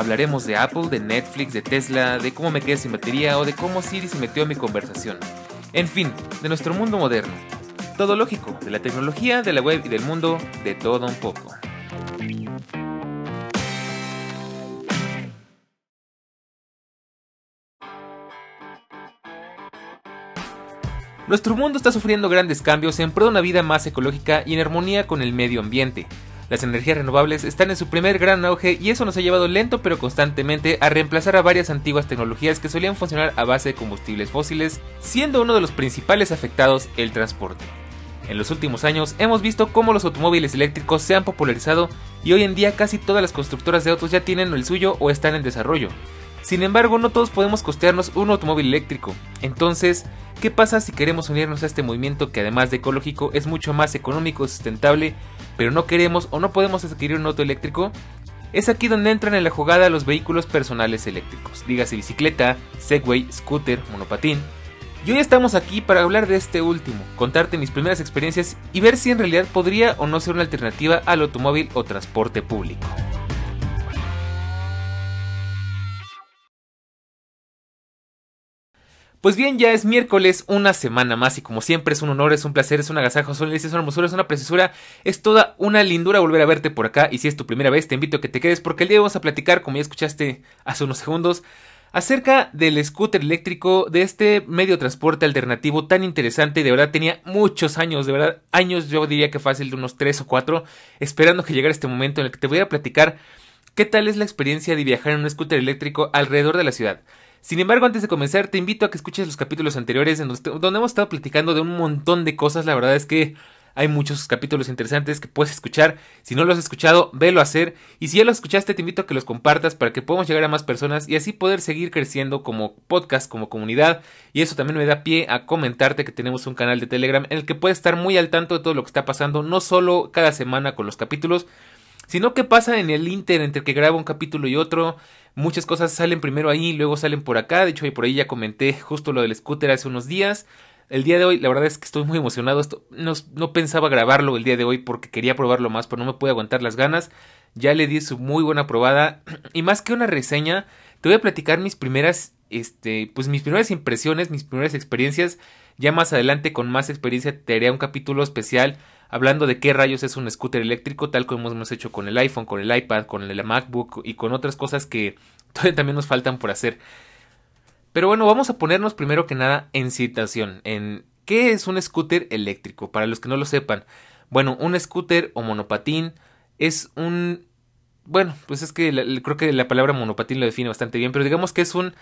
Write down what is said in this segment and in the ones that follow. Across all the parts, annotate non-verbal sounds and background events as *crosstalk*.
Hablaremos de Apple, de Netflix, de Tesla, de cómo me quedé sin batería o de cómo Siri se metió en mi conversación. En fin, de nuestro mundo moderno. Todo lógico, de la tecnología, de la web y del mundo, de todo un poco. Nuestro mundo está sufriendo grandes cambios en pro de una vida más ecológica y en armonía con el medio ambiente. Las energías renovables están en su primer gran auge y eso nos ha llevado lento pero constantemente a reemplazar a varias antiguas tecnologías que solían funcionar a base de combustibles fósiles, siendo uno de los principales afectados el transporte. En los últimos años hemos visto cómo los automóviles eléctricos se han popularizado y hoy en día casi todas las constructoras de autos ya tienen el suyo o están en desarrollo. Sin embargo, no todos podemos costearnos un automóvil eléctrico. Entonces, ¿qué pasa si queremos unirnos a este movimiento que además de ecológico es mucho más económico y sustentable, pero no queremos o no podemos adquirir un auto eléctrico? Es aquí donde entran en la jugada los vehículos personales eléctricos, dígase bicicleta, Segway, scooter, monopatín. Y hoy estamos aquí para hablar de este último, contarte mis primeras experiencias y ver si en realidad podría o no ser una alternativa al automóvil o transporte público. Pues bien, ya es miércoles, una semana más y como siempre es un honor, es un placer, es un agasajo, es una es una hermosura, es una preciosura, es toda una lindura volver a verte por acá y si es tu primera vez te invito a que te quedes porque el día vamos a platicar, como ya escuchaste hace unos segundos, acerca del scooter eléctrico, de este medio de transporte alternativo tan interesante, de verdad tenía muchos años, de verdad años yo diría que fácil de unos 3 o 4, esperando que llegara este momento en el que te voy a platicar qué tal es la experiencia de viajar en un scooter eléctrico alrededor de la ciudad. Sin embargo, antes de comenzar, te invito a que escuches los capítulos anteriores donde hemos estado platicando de un montón de cosas. La verdad es que hay muchos capítulos interesantes que puedes escuchar. Si no los has escuchado, velo a hacer. Y si ya los escuchaste, te invito a que los compartas para que podamos llegar a más personas y así poder seguir creciendo como podcast, como comunidad. Y eso también me da pie a comentarte que tenemos un canal de Telegram en el que puedes estar muy al tanto de todo lo que está pasando, no solo cada semana con los capítulos, sino que pasa en el inter entre que grabo un capítulo y otro. Muchas cosas salen primero ahí, luego salen por acá. De hecho, y por ahí ya comenté justo lo del scooter hace unos días. El día de hoy, la verdad es que estoy muy emocionado. Esto, no, no, pensaba grabarlo el día de hoy porque quería probarlo más, pero no me pude aguantar las ganas. Ya le di su muy buena probada. *clears throat* Y más que una reseña, te voy a platicar mis primeras, este, pues mis primeras impresiones, mis primeras experiencias. Ya más adelante, con más experiencia, te haré un capítulo especial hablando de qué rayos es un scooter eléctrico, tal como hemos hecho con el iPhone, con el iPad, con el MacBook y con otras cosas que *laughs* todavía también nos faltan por hacer. Pero bueno, vamos a ponernos primero que nada en situación, en qué es un scooter eléctrico, para los que no lo sepan. Bueno, un scooter o monopatín es un... Bueno, pues es que creo que la palabra monopatín lo define bastante bien, pero digamos que es un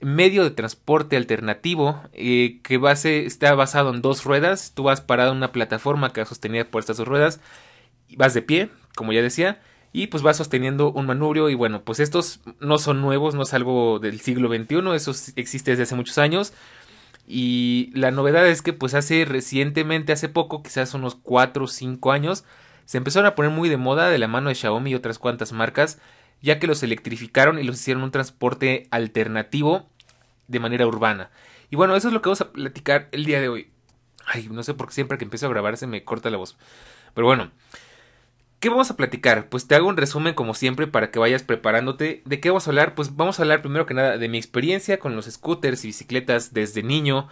medio de transporte alternativo eh, que base, está basado en dos ruedas. Tú vas parado en una plataforma que va sostenida por estas dos ruedas. Vas de pie, como ya decía. Y pues vas sosteniendo un manubrio. Y bueno, pues estos no son nuevos, no es algo del siglo XXI. Eso existe desde hace muchos años. Y la novedad es que pues hace recientemente, hace poco, quizás unos 4 o 5 años, se empezaron a poner muy de moda de la mano de Xiaomi y otras cuantas marcas ya que los electrificaron y los hicieron un transporte alternativo de manera urbana. Y bueno, eso es lo que vamos a platicar el día de hoy. Ay, no sé por qué siempre que empiezo a grabar se me corta la voz. Pero bueno, ¿qué vamos a platicar? Pues te hago un resumen como siempre para que vayas preparándote. ¿De qué vamos a hablar? Pues vamos a hablar primero que nada de mi experiencia con los scooters y bicicletas desde niño.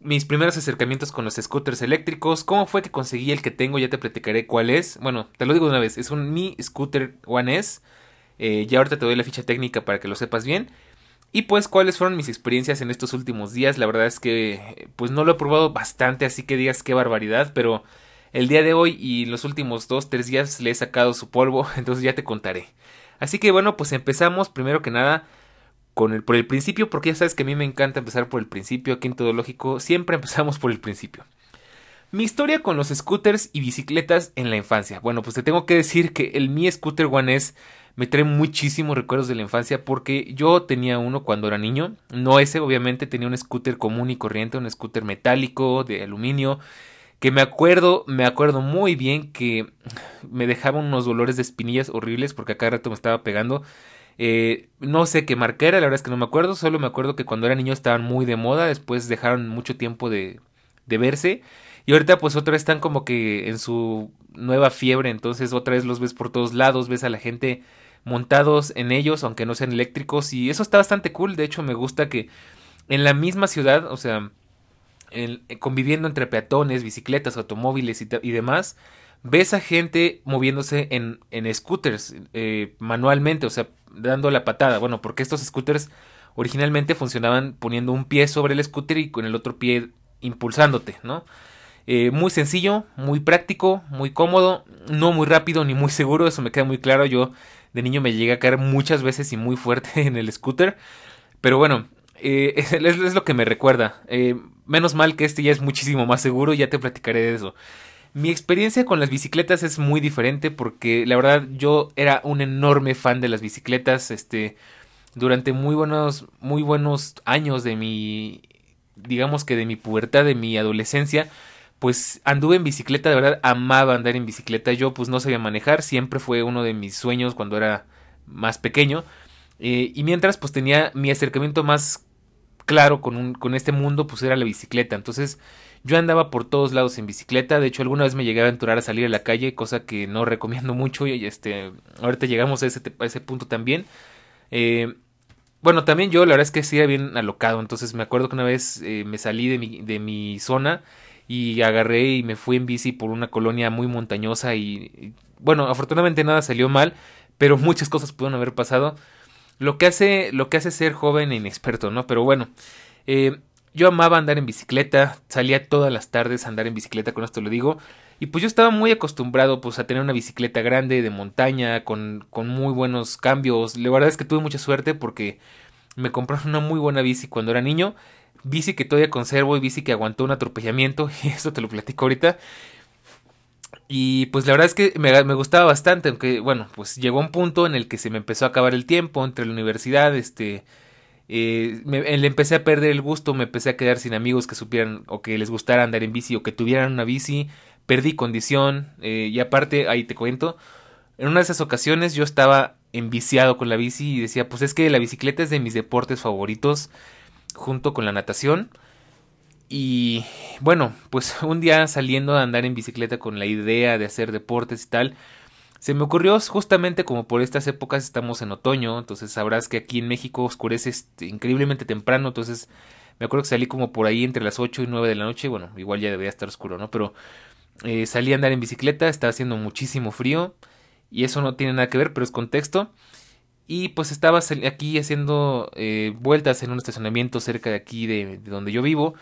Mis primeros acercamientos con los scooters eléctricos, cómo fue que conseguí el que tengo, ya te platicaré cuál es. Bueno, te lo digo de una vez, es un Mi Scooter One S eh, ya ahorita te doy la ficha técnica para que lo sepas bien. Y pues cuáles fueron mis experiencias en estos últimos días. La verdad es que pues no lo he probado bastante, así que digas qué barbaridad, pero el día de hoy y los últimos dos, tres días le he sacado su polvo, *laughs* entonces ya te contaré. Así que bueno, pues empezamos primero que nada con el, por el principio, porque ya sabes que a mí me encanta empezar por el principio, aquí en Todo Lógico, siempre *laughs* empezamos por el principio. Mi historia con los scooters y bicicletas en la infancia. Bueno, pues te tengo que decir que el Mi Scooter One S me trae muchísimos recuerdos de la infancia porque yo tenía uno cuando era niño. No ese, obviamente, tenía un scooter común y corriente, un scooter metálico de aluminio. Que me acuerdo, me acuerdo muy bien que me dejaban unos dolores de espinillas horribles porque a cada rato me estaba pegando. Eh, no sé qué marca era, la verdad es que no me acuerdo. Solo me acuerdo que cuando era niño estaban muy de moda. Después dejaron mucho tiempo de, de verse. Y ahorita pues otra vez están como que en su nueva fiebre, entonces otra vez los ves por todos lados, ves a la gente montados en ellos, aunque no sean eléctricos, y eso está bastante cool, de hecho me gusta que en la misma ciudad, o sea, conviviendo entre peatones, bicicletas, automóviles y, demás, ves a gente moviéndose en, en scooters eh, manualmente, o sea, dando la patada, bueno, porque estos scooters originalmente funcionaban poniendo un pie sobre el scooter y con el otro pie impulsándote, ¿no? Eh, muy sencillo, muy práctico, muy cómodo, no muy rápido ni muy seguro, eso me queda muy claro. Yo de niño me llegué a caer muchas veces y muy fuerte *laughs* en el scooter. Pero bueno, eh, *laughs* es, lo que me recuerda. Eh, menos mal que este ya es muchísimo más seguro, ya te platicaré de eso. Mi experiencia con las bicicletas es muy diferente porque la verdad yo era un enorme fan de las bicicletas. Este, durante muy buenos, muy buenos años de mi, digamos que de mi pubertad, de mi adolescencia pues anduve en bicicleta, de verdad amaba andar en bicicleta. Yo pues no sabía manejar, siempre fue uno de mis sueños cuando era más pequeño. Eh, y mientras pues tenía mi acercamiento más claro con, un, con este mundo, pues era la bicicleta. Entonces yo andaba por todos lados en bicicleta. De hecho alguna vez me llegué a aventurar a salir a la calle, cosa que no recomiendo mucho. Y este, ahorita llegamos a ese, a ese punto también. Eh, bueno, también yo la verdad es que sí era bien alocado. Entonces me acuerdo que una vez eh, me salí de mi, de mi zona y agarré y me fui en bici por una colonia muy montañosa y, bueno, afortunadamente nada salió mal, pero *laughs* muchas cosas pudieron haber pasado. Lo que hace, lo que hace ser joven e inexperto, ¿no? Pero bueno, eh, yo amaba andar en bicicleta, salía todas las tardes a andar en bicicleta, con esto lo digo, y pues yo estaba muy acostumbrado pues a tener una bicicleta grande de montaña con, con muy buenos cambios. La verdad es que tuve mucha suerte porque me compraron una muy buena bici cuando era niño bici que todavía conservo y bici que aguantó un atropellamiento *laughs* y eso te lo platico ahorita. Y pues la verdad es que me, gustaba bastante, aunque bueno, pues llegó un punto en el que se me empezó a acabar el tiempo entre la universidad, este, eh, le empecé a perder el gusto, me empecé a quedar sin amigos que supieran o que les gustara andar en bici o que tuvieran una bici, perdí condición eh, y aparte, ahí te cuento, en una de esas ocasiones yo estaba enviciado con la bici y decía, pues es que la bicicleta es de mis deportes favoritos, junto con la natación. Y bueno, pues *laughs* un día saliendo a andar en bicicleta con la idea de hacer deportes y tal, se me ocurrió justamente como por estas épocas estamos en otoño, entonces sabrás que aquí en México oscurece este, increíblemente temprano, entonces me acuerdo que salí como por ahí entre las 8 y 9 de la noche, bueno, igual ya debería estar oscuro, ¿no? Pero eh, salí a andar en bicicleta, estaba haciendo muchísimo frío y eso no tiene nada que ver, pero es contexto. Y pues estaba aquí haciendo eh, vueltas en un estacionamiento cerca de aquí de, donde yo vivo.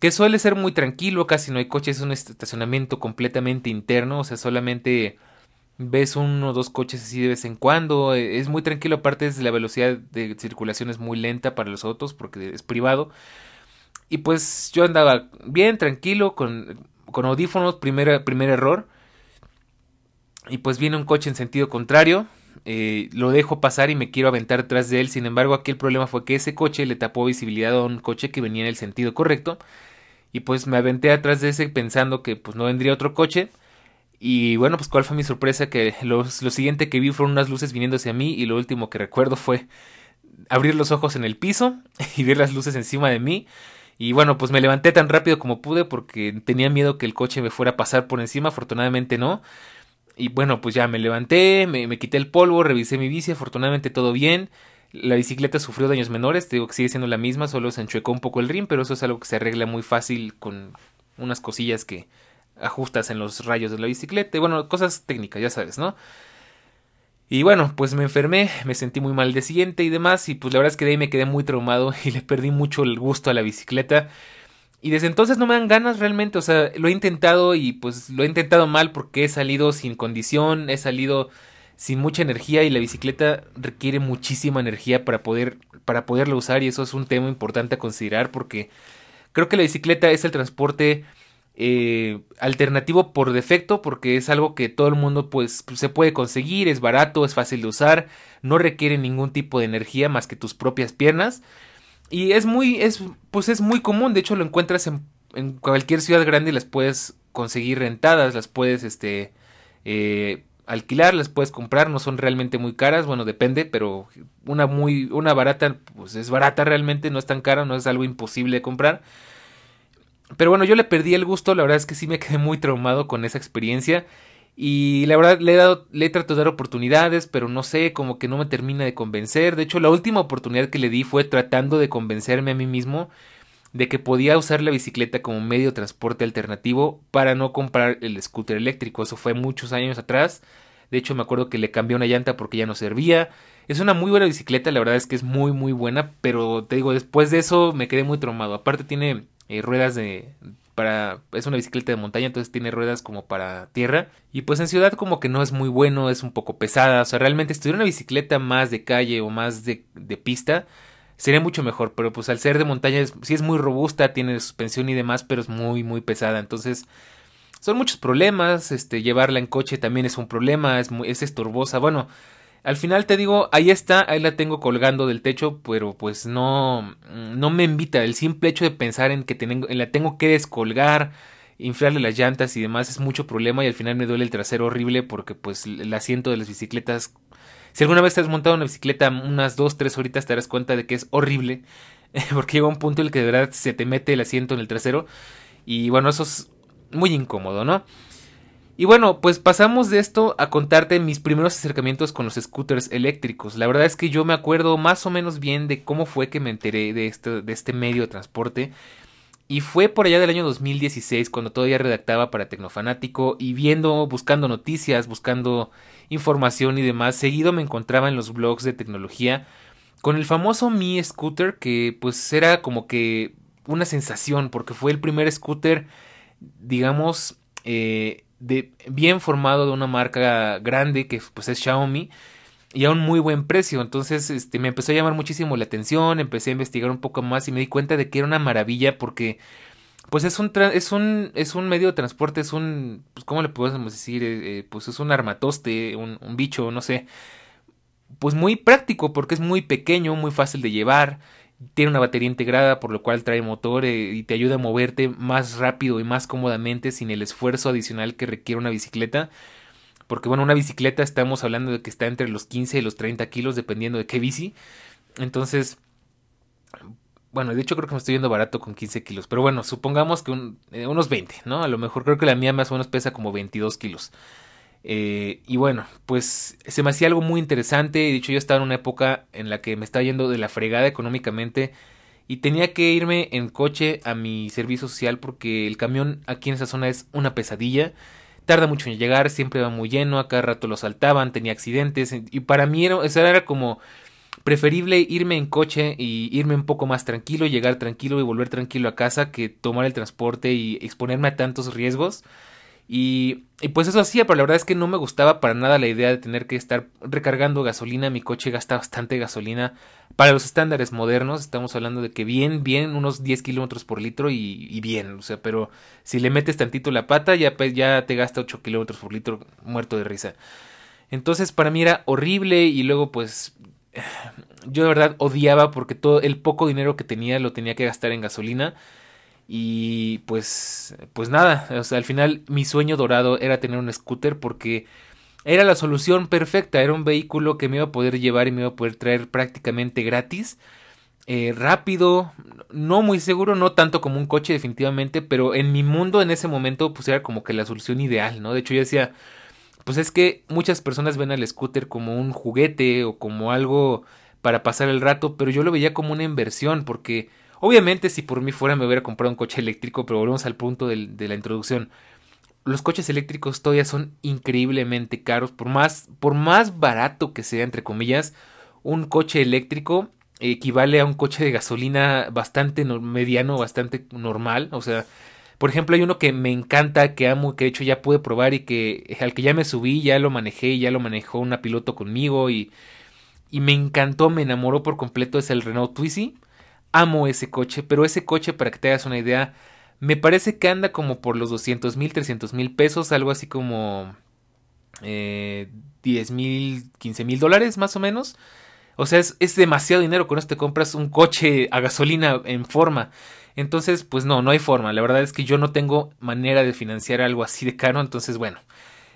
Que suele ser muy tranquilo, casi no hay coches, es un estacionamiento completamente interno, o sea, solamente ves uno o dos coches así de vez en cuando, e, es muy tranquilo, aparte es la velocidad de circulación es muy lenta para los autos porque es privado. Y pues yo andaba bien tranquilo con, con audífonos, primer, primer error. Y pues viene un coche en sentido contrario, eh, lo dejo pasar y me quiero aventar detrás de él. Sin embargo, aquí el problema fue que ese coche le tapó visibilidad a un coche que venía en el sentido correcto. Y pues me aventé atrás de ese pensando que pues no vendría otro coche. Y bueno, pues cuál fue mi sorpresa que lo, siguiente que vi fueron unas luces viniendo hacia mí y lo último que recuerdo fue abrir los ojos en el piso *laughs* y ver las luces encima de mí. Y bueno, pues me levanté tan rápido como pude porque tenía miedo que el coche me fuera a pasar por encima, afortunadamente no. Y bueno, pues ya me levanté, me, quité el polvo, revisé mi bici, afortunadamente todo bien. La bicicleta sufrió daños menores, te digo que sigue siendo la misma, solo se enchuecó un poco el rim, pero eso es algo que se arregla muy fácil con unas cosillas que ajustas en los rayos de la bicicleta. Bueno, cosas técnicas, ya sabes, ¿no? Y bueno, pues me enfermé, me sentí muy mal de siguiente y demás, y pues la verdad es que de ahí me quedé muy traumado *laughs* y le perdí mucho el gusto a la bicicleta. Y desde entonces no me dan ganas realmente, o sea, lo he intentado y pues lo he intentado mal porque he salido sin condición, he salido sin mucha energía y la bicicleta requiere muchísima energía para poder para poderla usar y eso es un tema importante a considerar porque creo que la bicicleta es el transporte eh, alternativo por defecto porque es algo que todo el mundo pues se puede conseguir, es barato, es fácil de usar, no requiere ningún tipo de energía más que tus propias piernas y es muy es pues es muy común, de hecho lo encuentras en, en cualquier ciudad grande y las puedes conseguir rentadas, las puedes este eh, alquilar, las puedes comprar, no son realmente muy caras, bueno, depende, pero una muy una barata pues es barata realmente, no es tan cara, no es algo imposible de comprar. Pero bueno, yo le perdí el gusto, la verdad es que sí me quedé muy traumado con esa experiencia. Y la verdad le he dado, le he tratado de dar oportunidades, pero no sé, como que no me termina de convencer. De hecho, la última oportunidad que le di fue tratando de convencerme a mí mismo de que podía usar la bicicleta como medio de transporte alternativo para no comprar el scooter eléctrico. Eso fue muchos años atrás. De hecho, me acuerdo que le cambié una llanta porque ya no servía. Es una muy buena bicicleta, la verdad es que es muy muy buena, pero te digo, después de eso me quedé muy traumado. Aparte tiene eh, ruedas de para es una bicicleta de montaña entonces tiene ruedas como para tierra. Y pues en ciudad como que no es muy bueno es un poco pesada. O sea realmente si tuviera una bicicleta más de calle o más de, pista sería mucho mejor. Pero pues al ser de montaña es, sí es muy robusta tiene suspensión y demás pero es muy muy pesada. Entonces son muchos problemas este llevarla en coche también es un problema es muy, es estorbosa. Bueno al final te digo, ahí está, ahí la tengo colgando del techo, pero pues no, no me invita. El simple hecho de pensar en que tengo, en la tengo que descolgar, inflarle las llantas y demás es mucho problema y al final me duele el trasero horrible porque pues el asiento de las bicicletas, si alguna vez te has montado una bicicleta unas dos, tres horitas te darás cuenta de que es horrible *laughs* porque llega un punto en el que de verdad se te mete el asiento en el trasero y bueno, eso es muy incómodo, ¿no? Y bueno, pues pasamos de esto a contarte mis primeros acercamientos con los scooters eléctricos. La verdad es que yo me acuerdo más o menos bien de cómo fue que me enteré de este, de este medio de transporte. Y fue por allá del año 2016 cuando todavía redactaba para Tecnofanático y viendo, buscando noticias, buscando información y demás, seguido me encontraba en los blogs de tecnología con el famoso Mi Scooter que pues era como que una sensación porque fue el primer scooter, digamos, eh, de, bien formado de una marca grande que pues es Xiaomi y a un muy buen precio. Entonces, este, me empezó a llamar muchísimo la atención, empecé a investigar un poco más y me di cuenta de que era una maravilla porque pues es un es un es un medio de transporte, es un pues cómo le podemos decir, eh, eh, pues es un armatoste, un, un bicho, no sé. Pues muy práctico porque es muy pequeño, muy fácil de llevar tiene una batería integrada por lo cual trae motor eh, y te ayuda a moverte más rápido y más cómodamente sin el esfuerzo adicional que requiere una bicicleta. Porque bueno, una bicicleta estamos hablando de que está entre los 15 y los 30 kilos dependiendo de qué bici. Entonces, bueno, de hecho creo que me estoy yendo barato con 15 kilos. Pero bueno, supongamos que eh, unos 20, ¿no? A lo mejor creo que la mía más o menos pesa como 22 kilos. Eh, y bueno, pues se me hacía algo muy interesante. De hecho, yo estaba en una época en la que me estaba yendo de la fregada económicamente y tenía que irme en coche a mi servicio social porque el camión aquí en esa zona es una pesadilla. Tarda mucho en llegar, siempre va muy lleno, a cada rato lo saltaban, tenía accidentes y para mí era, era como preferible irme en coche y irme un poco más tranquilo, llegar tranquilo y volver tranquilo a casa que tomar el transporte y exponerme a tantos riesgos. Y, pues eso hacía, pero la verdad es que no me gustaba para nada la idea de tener que estar recargando gasolina. Mi coche gasta bastante gasolina para los estándares modernos. Estamos hablando de que bien, bien, unos 10 kilómetros por litro y, bien. O sea, pero si le metes tantito la pata, ya, ya te gasta 8 kilómetros por litro muerto de risa. Entonces para mí era horrible y luego pues *sighs* yo de verdad odiaba porque todo el poco dinero que tenía lo tenía que gastar en gasolina y pues, pues nada, al final mi sueño dorado era tener un scooter porque era la solución perfecta, era un vehículo que me iba a poder llevar y me iba a poder traer prácticamente gratis, eh, rápido, no muy seguro, no tanto como un coche definitivamente, pero en mi mundo en ese momento pues era como que la solución ideal, ¿no? De hecho yo decía, pues es que muchas personas ven al scooter como un juguete o como algo para pasar el rato, pero yo lo veía como una inversión porque Obviamente, si por mí fuera, me hubiera comprado un coche eléctrico, pero volvemos al punto de la introducción. Los coches eléctricos todavía son increíblemente caros. Por más, barato que sea, entre comillas, un coche eléctrico equivale a un coche de gasolina bastante mediano, bastante normal. O sea, por ejemplo, hay uno que me encanta, que amo, que de hecho ya pude probar y que al que ya me subí, ya lo manejé, ya lo manejó una piloto conmigo y, y me encantó, me enamoró por completo, es el Renault Twizy amo ese coche, pero ese coche, para que te hagas una idea, Me parece que anda como por los 200 mil, 300 mil pesos, algo así como eh, 10 mil, 15 mil dólares más o menos. O sea, es, es, demasiado dinero. Con esto te compras un coche a gasolina en forma. Entonces, pues no, no hay forma. La verdad es que yo no tengo manera de financiar algo así de caro. Entonces, bueno,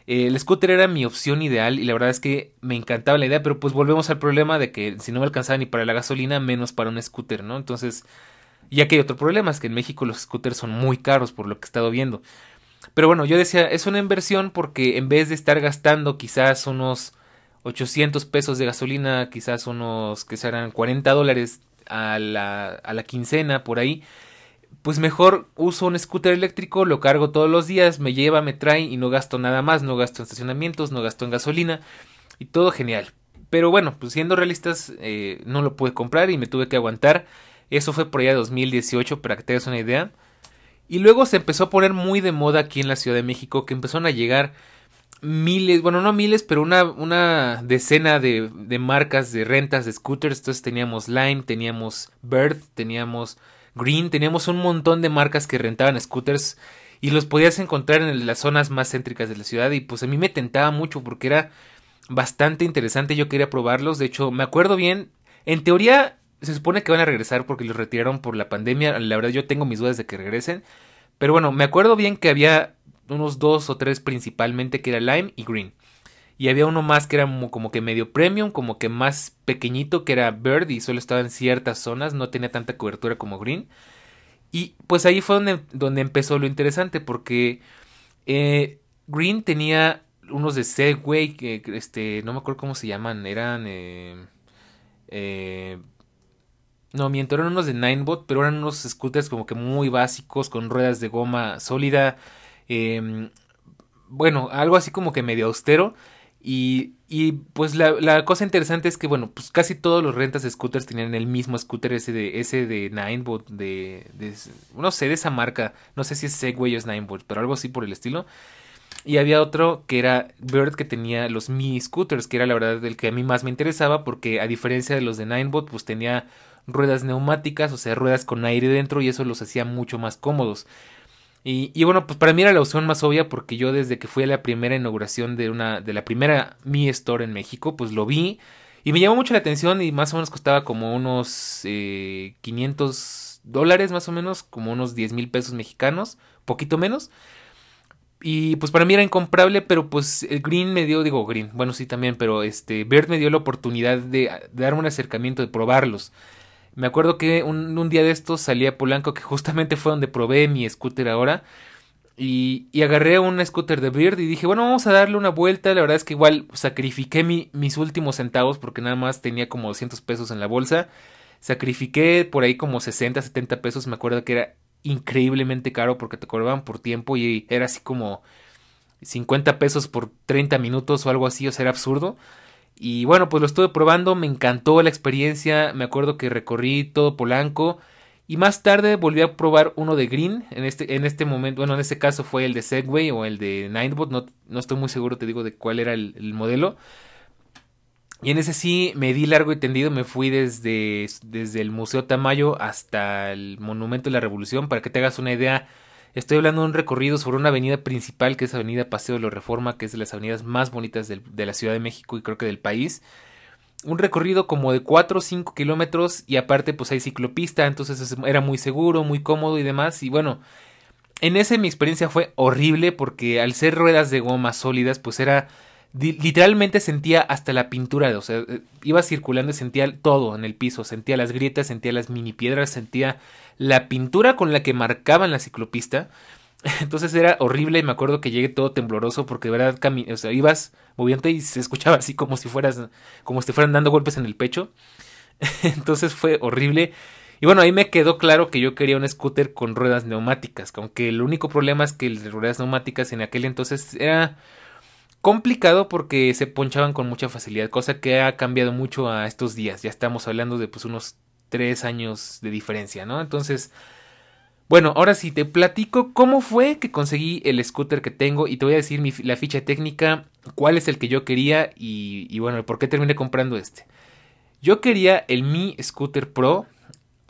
el scooter era mi opción ideal y la verdad es que me encantaba la idea. Pero pues volvemos al problema de que si no me alcanzaba ni para la gasolina, menos para un scooter, ¿no? Entonces, ya que hay otro problema, es que en México los scooters son muy caros por lo que he estado viendo. Pero bueno, yo decía, es una inversión porque en vez de estar gastando quizás unos 800 pesos de gasolina, quizás unos que serán 40 dólares a la, a la quincena por ahí, pues mejor uso un scooter eléctrico, lo cargo todos los días, me lleva, me trae y no gasto nada más, no gasto en estacionamientos, no gasto en gasolina y todo genial. Pero bueno, pues siendo realistas, eh, no lo pude comprar y me tuve que aguantar. Eso fue por allá de 2018, para que te hagas una idea. Y luego se empezó a poner muy de moda aquí en la Ciudad de México, que empezaron a llegar miles, bueno, no miles, pero una, una decena de, de marcas de rentas de scooters. Entonces teníamos Lime, teníamos Bird, teníamos Green, teníamos un montón de marcas que rentaban scooters y los podías encontrar en las zonas más céntricas de la ciudad y pues a mí me tentaba mucho porque era bastante interesante, yo quería probarlos, de hecho me acuerdo bien, en teoría se supone que van a regresar porque los retiraron por la pandemia. La verdad yo tengo mis dudas de que regresen. Pero bueno, me acuerdo bien que había unos dos o tres principalmente que era Lime y Green. Y había uno más que era como que medio premium, como que más pequeñito, que era Bird y solo estaba en ciertas zonas, no tenía tanta cobertura como Green. Y pues ahí fue donde, donde empezó lo interesante, porque eh, Green tenía unos de Segway, que este, no me acuerdo cómo se llaman, eran... Eh, eh, no, miento, eran unos de Ninebot, pero eran unos scooters como que muy básicos, con ruedas de goma sólida. Em, bueno, algo así como que medio austero. Y, y pues la, cosa interesante es que, bueno, pues casi todos los rentas de scooters tenían el mismo scooter, ese de, ese de Ninebot, de, de, no sé, de esa marca. No sé si es Segway o es Ninebot, pero algo así por el estilo. Y había otro que era Bird que tenía los Mi Scooters, que era la verdad el que a mí más me interesaba porque a diferencia de los de Ninebot, pues tenía ruedas neumáticas, o sea, ruedas con aire dentro y eso los hacía mucho más cómodos. Y, bueno, pues para mí era la opción más obvia porque yo desde que fui a la primera inauguración de una de la primera Mi Store en México, pues lo vi y me llamó mucho la atención y más o menos costaba como unos eh, 500 dólares más o menos, como unos 10 mil pesos mexicanos, poquito menos. Y pues para mí era incomparable, pero pues el Green me dio, digo Green, bueno sí también, pero este Bird me dio la oportunidad de, de darme un acercamiento, de probarlos. Me acuerdo que un, día de estos salí a Polanco, que justamente fue donde probé mi scooter ahora. Y, y, agarré un scooter de Bird y dije, bueno, vamos a darle una vuelta. La verdad es que igual sacrifiqué mi, mis últimos centavos porque nada más tenía como 200 pesos en la bolsa. Sacrifiqué por ahí como 60, 70 pesos. Me acuerdo que era increíblemente caro porque te cobraban por tiempo y era así como 50 pesos por 30 minutos o algo así, o sea, era absurdo. Y bueno, pues lo estuve probando, me encantó la experiencia, me acuerdo que recorrí todo Polanco y más tarde volví a probar uno de Green, en este, en este momento, bueno, en este caso fue el de Segway o el de Ninebot, no, no estoy muy seguro, te digo, de cuál era el, el, modelo. Y en ese sí me di largo y tendido, me fui desde, desde el Museo Tamayo hasta el Monumento de la Revolución, para que te hagas una idea Estoy hablando de un recorrido sobre una avenida principal que es Avenida Paseo de la Reforma, que es de las avenidas más bonitas de la Ciudad de México y creo que del país. Un recorrido como de 4 o 5 kilómetros y aparte pues hay ciclopista, entonces era muy seguro, muy cómodo y demás. Y bueno, en ese mi experiencia fue horrible porque al ser ruedas de goma sólidas pues era literalmente sentía hasta la pintura, o sea, eh, iba circulando y sentía todo en el piso, sentía las grietas, sentía las mini piedras, sentía la pintura con la que marcaban la ciclopista. *laughs* Entonces era horrible y me acuerdo que llegué todo tembloroso porque de verdad o sea, ibas moviendo y se escuchaba así como si fueras como si te fueran dando golpes en el pecho. *laughs* Entonces fue horrible. Y bueno, ahí me quedó claro que yo quería un scooter con ruedas neumáticas, aunque el único problema es que de ruedas neumáticas en aquel entonces era complicado porque se ponchaban con mucha facilidad, cosa que ha cambiado mucho a estos días. Ya estamos hablando de pues unos tres años de diferencia, ¿no? Entonces, bueno, ahora sí te platico cómo fue que conseguí el scooter que tengo y te voy a decir la ficha técnica, cuál es el que yo quería y, y bueno, por qué terminé comprando este. Yo quería el Mi Scooter Pro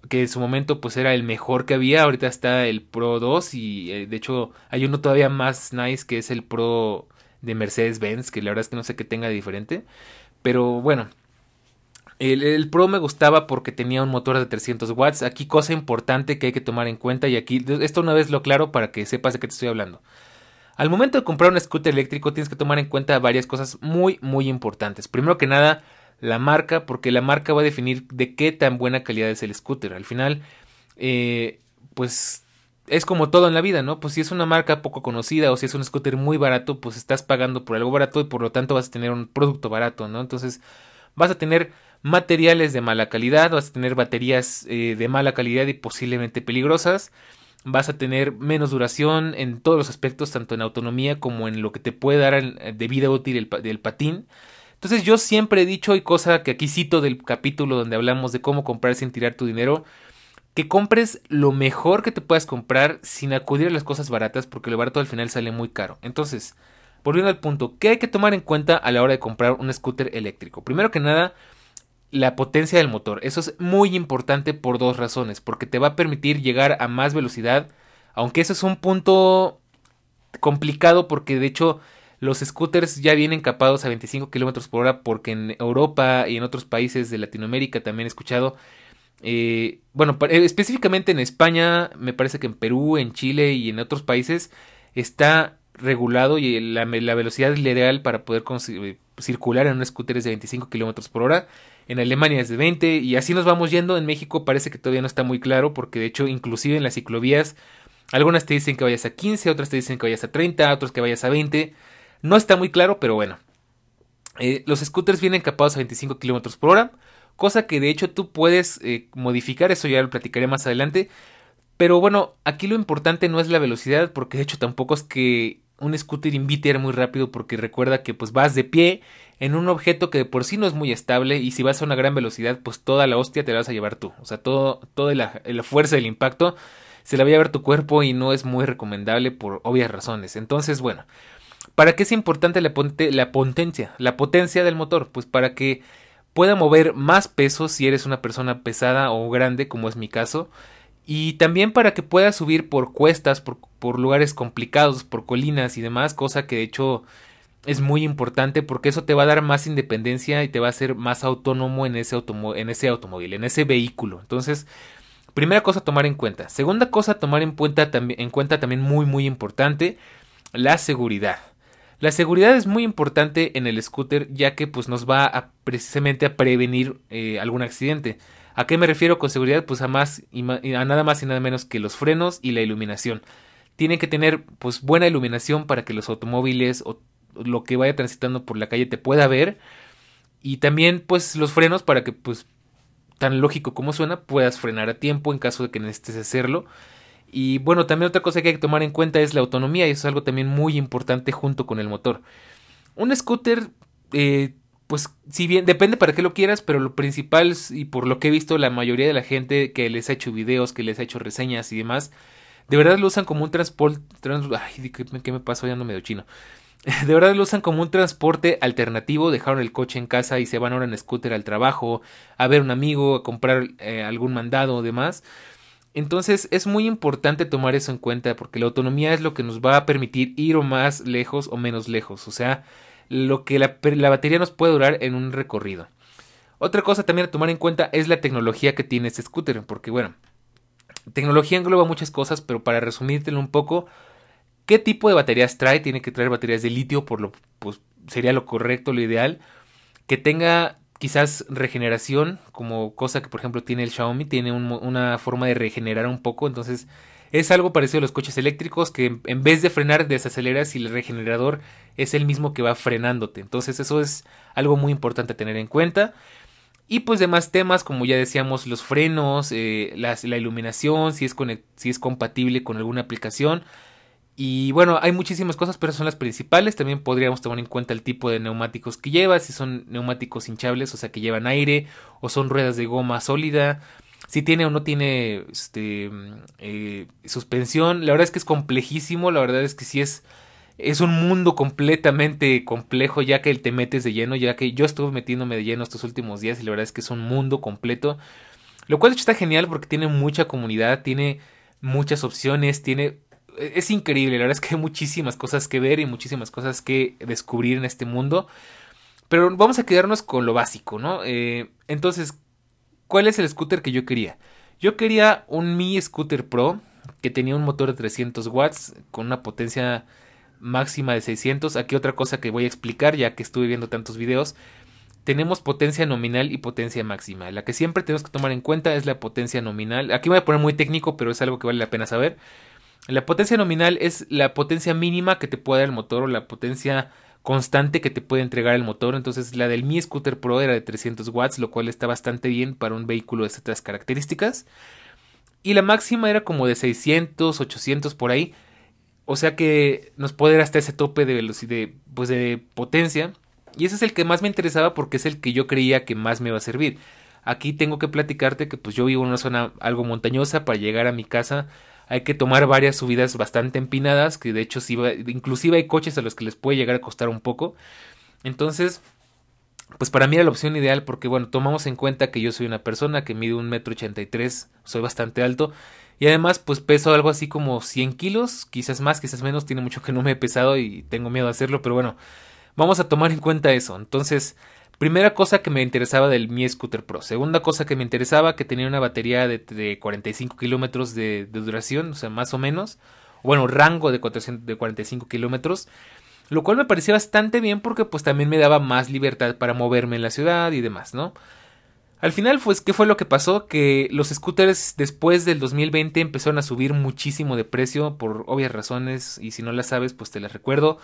que en su momento pues era el mejor que había, ahorita está el Pro 2 y eh, de hecho hay uno todavía más nice que es el Pro de Mercedes-Benz, que la verdad es que no sé qué tenga de diferente, pero bueno, el, Pro me gustaba porque tenía un motor de 300 watts. Aquí cosa importante que hay que tomar en cuenta y aquí esto una vez lo claro para que sepas de qué te estoy hablando. Al momento de comprar un scooter eléctrico tienes que tomar en cuenta varias cosas muy muy importantes. Primero que nada, la marca, porque la marca va a definir de qué tan buena calidad es el scooter. Al final, eh, pues es como todo en la vida, ¿no? Pues si es una marca poco conocida o si es un scooter muy barato, pues estás pagando por algo barato y por lo tanto vas a tener un producto barato, ¿no? Entonces vas a tener materiales de mala calidad, vas a tener baterías eh, de mala calidad y posiblemente peligrosas, vas a tener menos duración en todos los aspectos, tanto en autonomía como en lo que te puede dar de vida útil del patín. Entonces yo siempre he dicho, y cosa que aquí cito del capítulo donde hablamos de cómo comprar sin tirar tu dinero, que compres lo mejor que te puedas comprar sin acudir a las cosas baratas, porque lo barato al final sale muy caro. Entonces, volviendo al punto, ¿qué hay que tomar en cuenta a la hora de comprar un scooter eléctrico? Primero que nada, la potencia del motor. Eso es muy importante por dos razones. Porque te va a permitir llegar a más velocidad. Aunque eso es un punto complicado porque de hecho los scooters ya vienen capados a 25 km por hora porque en Europa y en otros países de Latinoamérica también he escuchado. Eh, bueno, eh, específicamente en España, me parece que en Perú, en Chile y en otros países está regulado y la, velocidad ideal para poder circular en un scooter es de 25 km por hora en Alemania es de 20 y así nos vamos yendo. En México parece que todavía no está muy claro porque de hecho inclusive en las ciclovías algunas te dicen que vayas a 15, otras te dicen que vayas a 30, otras que vayas a 20. No está muy claro, pero bueno. Eh, los scooters vienen capados a 25 km por hora, cosa que de hecho tú puedes eh, modificar, eso ya lo platicaré más adelante. Pero bueno, aquí lo importante no es la velocidad, porque de hecho tampoco es que un scooter invite a ir muy rápido, porque recuerda que pues vas de pie en un objeto que de por sí no es muy estable y si vas a una gran velocidad, pues toda la hostia te la vas a llevar tú. O sea, todo, toda la, fuerza del impacto se la va a llevar tu cuerpo y no es muy recomendable por obvias razones. Entonces, bueno, ¿para qué es importante la, la potencia? La potencia del motor, pues para que pueda mover más peso si eres una persona pesada o grande, como es mi caso. Y también para que pueda subir por cuestas, por, por lugares complicados, por colinas y demás, cosa que de hecho es muy importante porque eso te va a dar más independencia y te va a hacer más autónomo en ese, en ese automóvil, en ese vehículo. Entonces, primera cosa a tomar en cuenta. Segunda cosa a tomar en cuenta, en cuenta también muy muy importante, la seguridad. La seguridad es muy importante en el scooter ya que pues nos va precisamente a prevenir eh, algún accidente. ¿A qué me refiero con seguridad? Pues a, más a nada más y nada menos que los frenos y la iluminación. Tienen que tener pues buena iluminación para que los automóviles o lo que vaya transitando por la calle te pueda ver. Y también pues los frenos para que pues tan lógico como suena puedas frenar a tiempo en caso de que necesites hacerlo. Y bueno, también otra cosa que hay que tomar en cuenta es la autonomía y eso es algo también muy importante junto con el motor. Un scooter, eh, pues si bien depende para qué lo quieras, pero lo principal y por lo que he visto la mayoría de la gente que les ha hecho videos, que les ha hecho reseñas y demás, de verdad lo usan como un transporte... ay, ¿qué, me pasó? Ya no medio chino. *laughs* De verdad lo usan como un transporte alternativo, dejaron el coche en casa y se van ahora en scooter al trabajo, a ver un amigo, a comprar eh, algún mandado o demás. Entonces es muy importante tomar eso en cuenta porque la autonomía es lo que nos va a permitir ir o más lejos o menos lejos, o sea, lo que la, batería nos puede durar en un recorrido. Otra cosa también a tomar en cuenta es la tecnología que tiene este scooter, porque bueno, tecnología engloba muchas cosas, pero para resumírtelo un poco, ¿Qué tipo de baterías trae? Tiene que traer baterías de litio, por lo pues sería lo correcto, lo ideal. Que tenga quizás regeneración, como cosa que por ejemplo tiene el Xiaomi, tiene una forma de regenerar un poco, entonces es algo parecido a los coches eléctricos que en vez de frenar desaceleras y el regenerador es el mismo que va frenándote, entonces eso es algo muy importante a tener en cuenta. Y pues demás temas como ya decíamos los frenos, eh, la iluminación, si es, si es compatible con alguna aplicación. Y bueno, hay muchísimas cosas, pero son las principales. También podríamos tomar en cuenta el tipo de neumáticos que lleva, si son neumáticos hinchables, o sea, que llevan aire, o son ruedas de goma sólida, si tiene o no tiene este, eh, suspensión. La verdad es que es complejísimo, la verdad es que sí es, es un mundo completamente complejo, ya que te metes de lleno, ya que yo estuve metiéndome de lleno estos últimos días y la verdad es que es un mundo completo. Lo cual de hecho está genial porque tiene mucha comunidad, tiene muchas opciones, tiene... Es increíble, la verdad es que hay muchísimas cosas que ver y muchísimas cosas que descubrir en este mundo. Pero vamos a quedarnos con lo básico, ¿no? Eh, entonces, ¿cuál es el scooter que yo quería? Yo quería un Mi Scooter Pro que tenía un motor de 300 watts con una potencia máxima de 600. Aquí otra cosa que voy a explicar ya que estuve viendo tantos videos. Tenemos potencia nominal y potencia máxima. La que siempre tenemos que tomar en cuenta es la potencia nominal. Aquí voy a poner muy técnico, pero es algo que vale la pena saber. La potencia nominal es la potencia mínima que te puede dar el motor o la potencia constante que te puede entregar el motor. Entonces la del Mi Scooter Pro era de 300 watts, lo cual está bastante bien para un vehículo de estas características. Y la máxima era como de 600, 800 por ahí. O sea que nos puede dar hasta ese tope de velocidad, pues de potencia. Y ese es el que más me interesaba porque es el que yo creía que más me iba a servir. Aquí tengo que platicarte que pues yo vivo en una zona algo montañosa para llegar a mi casa hay que tomar varias subidas bastante empinadas, que de hecho sí inclusive hay coches a los que les puede llegar a costar un poco. Entonces, pues para mí era la opción ideal porque bueno, tomamos en cuenta que yo soy una persona que mide un metro ochenta y tres, soy bastante alto y además, pues peso algo así como 100 kilos, quizás más, quizás menos, tiene mucho que no me he pesado y tengo miedo de hacerlo, pero bueno, vamos a tomar en cuenta eso. Entonces, primera cosa que me interesaba del Mi Scooter Pro. Segunda cosa que me interesaba, que tenía una batería de, de 45 kilómetros de, duración, o sea, más o menos. Bueno, rango de, 400, de 45 kilómetros. Lo cual me parecía bastante bien porque pues también me daba más libertad para moverme en la ciudad y demás, ¿no? Al final, pues, ¿qué fue lo que pasó? Que los scooters después del 2020 empezaron a subir muchísimo de precio por obvias razones y si no las sabes, pues te las recuerdo,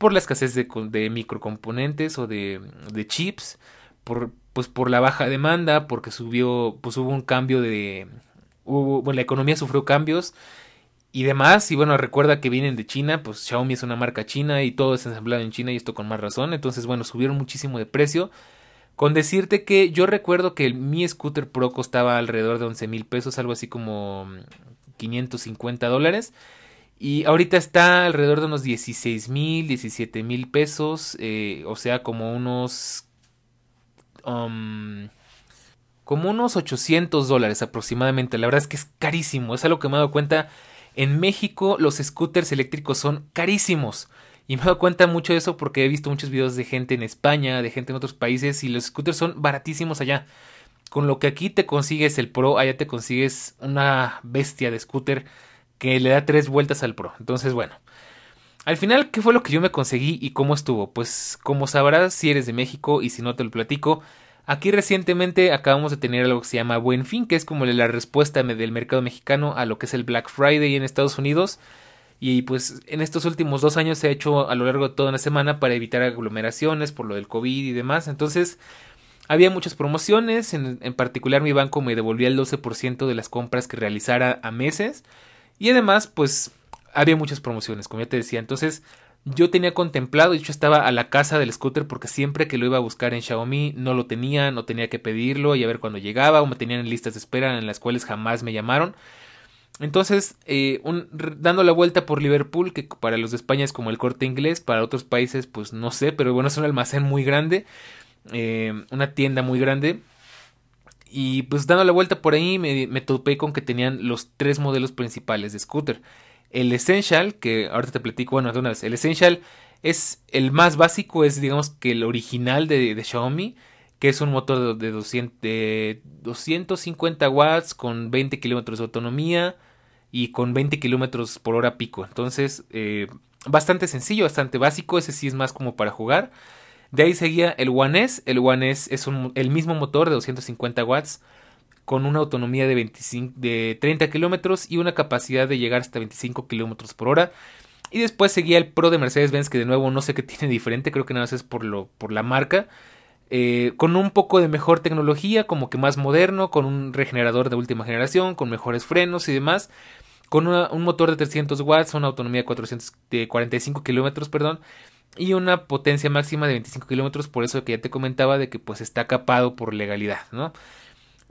por la escasez de, de microcomponentes o de, chips, por, pues por la baja demanda, porque subió, pues hubo un cambio de... Hubo, bueno, la economía sufrió cambios y demás. Y bueno, recuerda que vienen de China, pues Xiaomi es una marca china y todo es ensamblado en China y esto con más razón. Entonces, bueno, subieron muchísimo de precio. Con decirte que yo recuerdo que el Mi Scooter Pro costaba alrededor de 11 mil pesos, algo así como 550 dólares. Y ahorita está alrededor de unos 16 mil, 17 mil pesos. Eh, o sea, como unos... Um, como unos 800 dólares aproximadamente. La verdad es que es carísimo. Es algo que me he dado cuenta. En México los scooters eléctricos son carísimos. Y me he dado cuenta mucho de eso porque he visto muchos videos de gente en España, de gente en otros países y los scooters son baratísimos allá. Con lo que aquí te consigues el Pro, allá te consigues una bestia de scooter que le da tres vueltas al Pro. Entonces, bueno. Al final, ¿qué fue lo que yo me conseguí y cómo estuvo? Pues como sabrás si eres de México y si no te lo platico, aquí recientemente acabamos de tener algo que se llama Buen Fin, que es como la respuesta del mercado mexicano a lo que es el Black Friday en Estados Unidos. Y pues en estos últimos dos años se ha hecho a lo largo de toda una semana para evitar aglomeraciones por lo del COVID y demás. Entonces había muchas promociones, en, particular mi banco me devolvía el 12% de las compras que realizara a meses. Y además pues había muchas promociones, como ya te decía. Entonces yo tenía contemplado, hecho estaba a la casa del scooter porque siempre que lo iba a buscar en Xiaomi no lo tenía, no tenía que pedirlo y a ver cuando llegaba o me tenían en listas de espera en las cuales jamás me llamaron. Entonces, eh, dando la vuelta por Liverpool, que para los de España es como el corte inglés, para otros países pues no sé, pero bueno, es un almacén muy grande, eh, una tienda muy grande. Y pues dando la vuelta por ahí me, topé con que tenían los tres modelos principales de scooter. El Essential, que ahorita te platico, bueno, de una vez, el Essential es el más básico, es digamos que el original de, Xiaomi que es un motor de, 200, de 250 watts con 20 kilómetros de autonomía y con 20 kilómetros por hora pico. Entonces, eh, bastante sencillo, bastante básico. Ese sí es más como para jugar. De ahí seguía el One S. El One S es el mismo motor de 250 watts con una autonomía de, 25, de 30 kilómetros y una capacidad de llegar hasta 25 kilómetros por hora. Y después seguía el Pro de Mercedes-Benz, que de nuevo no sé qué *laughs* tiene diferente, creo que nada más es por, lo, por la marca. Eh, con un poco de mejor tecnología, como que más moderno, con un regenerador de última generación, con mejores frenos y demás, con un motor de 300 watts, una autonomía de, 445 kilómetros, perdón, y una potencia máxima de 25 kilómetros, por eso que ya te comentaba de que pues está capado por legalidad, ¿no?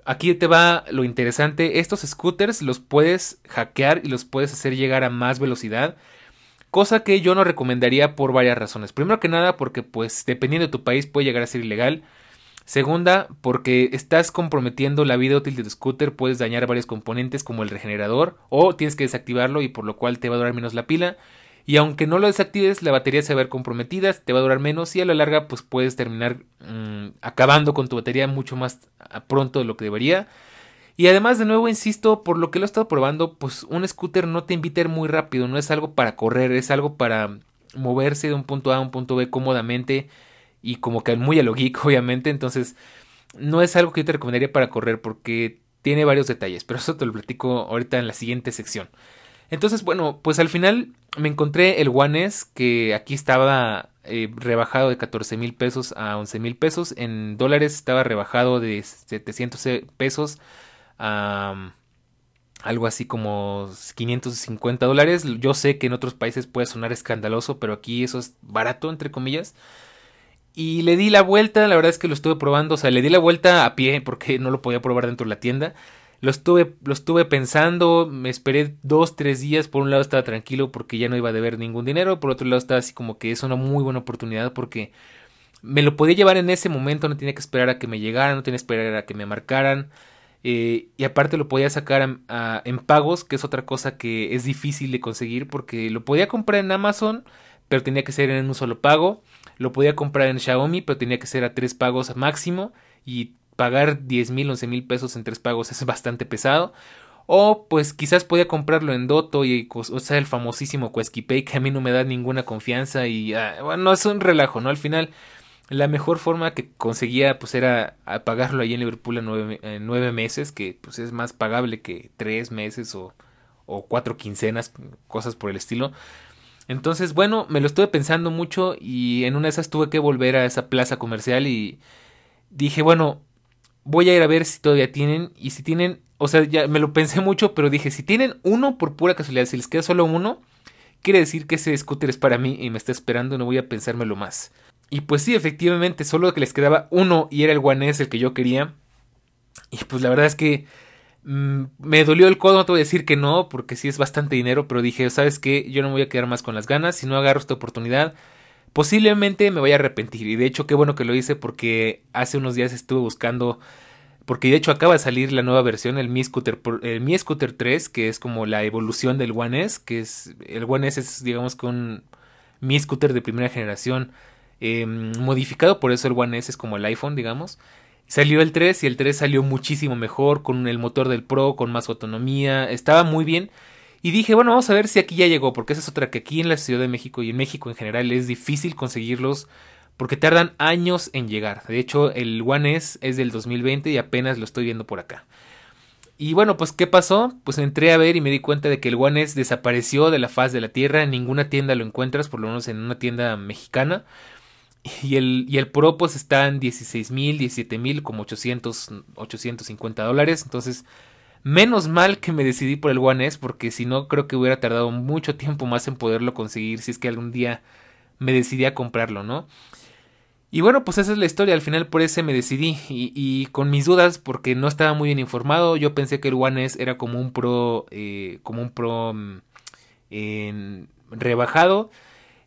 Aquí te va lo interesante, estos scooters los puedes hackear y los puedes hacer llegar a más velocidad cosa que yo no recomendaría por varias razones. Primero que nada porque pues dependiendo de tu país puede llegar a ser ilegal. Segunda, porque estás comprometiendo la vida útil de tu scooter, puedes dañar varios componentes como el regenerador o tienes que desactivarlo y por lo cual te va a durar menos la pila. Y aunque no lo desactives, la batería se va a ver comprometida, te va a durar menos y a la larga pues puedes terminar mm, acabando con tu batería mucho más pronto de lo que debería. Y además, de nuevo, insisto, por lo que lo he estado probando, pues un scooter no te invita a ir muy rápido, no es algo para correr, es algo para moverse de un punto A a un punto B cómodamente y como que muy a lo geek, *laughs* obviamente. Entonces, no es algo que yo te recomendaría para correr porque tiene varios detalles, pero eso te lo platico ahorita en la siguiente sección. Entonces, bueno, pues al final me encontré el One S que aquí estaba eh, rebajado de 14 mil pesos a 11 mil pesos. En dólares estaba rebajado de 700 pesos a algo así como 550 dólares. Yo sé que en otros países puede sonar escandaloso, pero aquí eso es barato, entre comillas. Y le di la vuelta, la verdad es que lo estuve probando, o sea, le di la vuelta a pie porque no lo podía probar dentro de la tienda. Lo estuve, lo estuve pensando, me esperé dos, tres días, por un lado estaba tranquilo porque ya no iba a deber ningún dinero, por otro lado estaba así como que es una muy buena oportunidad porque me lo podía llevar en ese momento, no tenía que esperar a que me llegara, no tenía que esperar a que me marcaran. Eh, y aparte lo podía sacar en pagos, que es otra cosa que es difícil de conseguir porque lo podía comprar en Amazon, pero tenía que ser en un solo pago. Lo podía comprar en Xiaomi, pero tenía que ser a tres pagos máximo. Y pagar 10 mil, 11 mil pesos en tres pagos es *laughs* bastante pesado. O pues quizás podía comprarlo en Doto y o sea el famosísimo Pay que a mí no me da ninguna confianza y ah, bueno, es un relajo, ¿no? Al final la mejor forma que conseguía pues era pagarlo ahí en Liverpool en nueve, meses, que pues es más pagable que tres meses o, o cuatro quincenas, cosas por el estilo. Entonces, bueno, me lo estuve pensando mucho y en una de esas tuve que volver a esa plaza comercial y dije, bueno, voy a ir a ver si todavía tienen y si tienen, o sea, ya me lo pensé mucho, pero dije, si tienen uno por pura casualidad, si les queda solo uno, quiere decir que ese scooter es para mí y me está esperando no voy a pensármelo más. Y pues sí, efectivamente, solo que les quedaba uno y era el One el que yo quería. Y pues la verdad es que Mm, me dolió el codo, no te voy a decir que no, porque sí es bastante dinero, pero dije, ¿sabes qué? Yo no me voy a quedar más con las ganas, si no agarro esta oportunidad, posiblemente me voy a arrepentir. Y de hecho, qué bueno que lo hice porque hace unos días estuve buscando, porque de hecho acaba de salir la nueva versión, el Mi Scooter, el Mi Scooter 3, que es como la evolución del One S, que es, el One S es digamos que un Mi Scooter de primera generación. Em, modificado, por eso el One S es como el iPhone, digamos. Salió el 3 y el 3 salió muchísimo mejor, con el motor del Pro, con más autonomía, estaba muy bien. Y dije, bueno, vamos a ver si aquí ya llegó, porque esa es otra que aquí en la Ciudad de México y en México en general es difícil conseguirlos porque tardan años en llegar. De hecho, el One S es del 2020 y apenas lo estoy viendo por acá. Y bueno, pues ¿qué pasó? Pues entré a ver y me di cuenta de que el One S desapareció de la faz de la Tierra, en ninguna tienda lo encuentras, por lo menos en una tienda mexicana. Y el, y el Pro pues está en 16 mil, 17 mil, como 800, 850 dólares. Entonces, menos mal que me decidí por el One S, porque si no, creo que hubiera tardado mucho tiempo más en poderlo conseguir si es que algún día me decidí a comprarlo, ¿no? Y bueno, pues esa es la historia. Al final por ese me decidí. Y, con mis dudas, porque no estaba muy bien informado. Yo pensé que el One S era como un Pro. Eh, como un Pro. Mm, rebajado.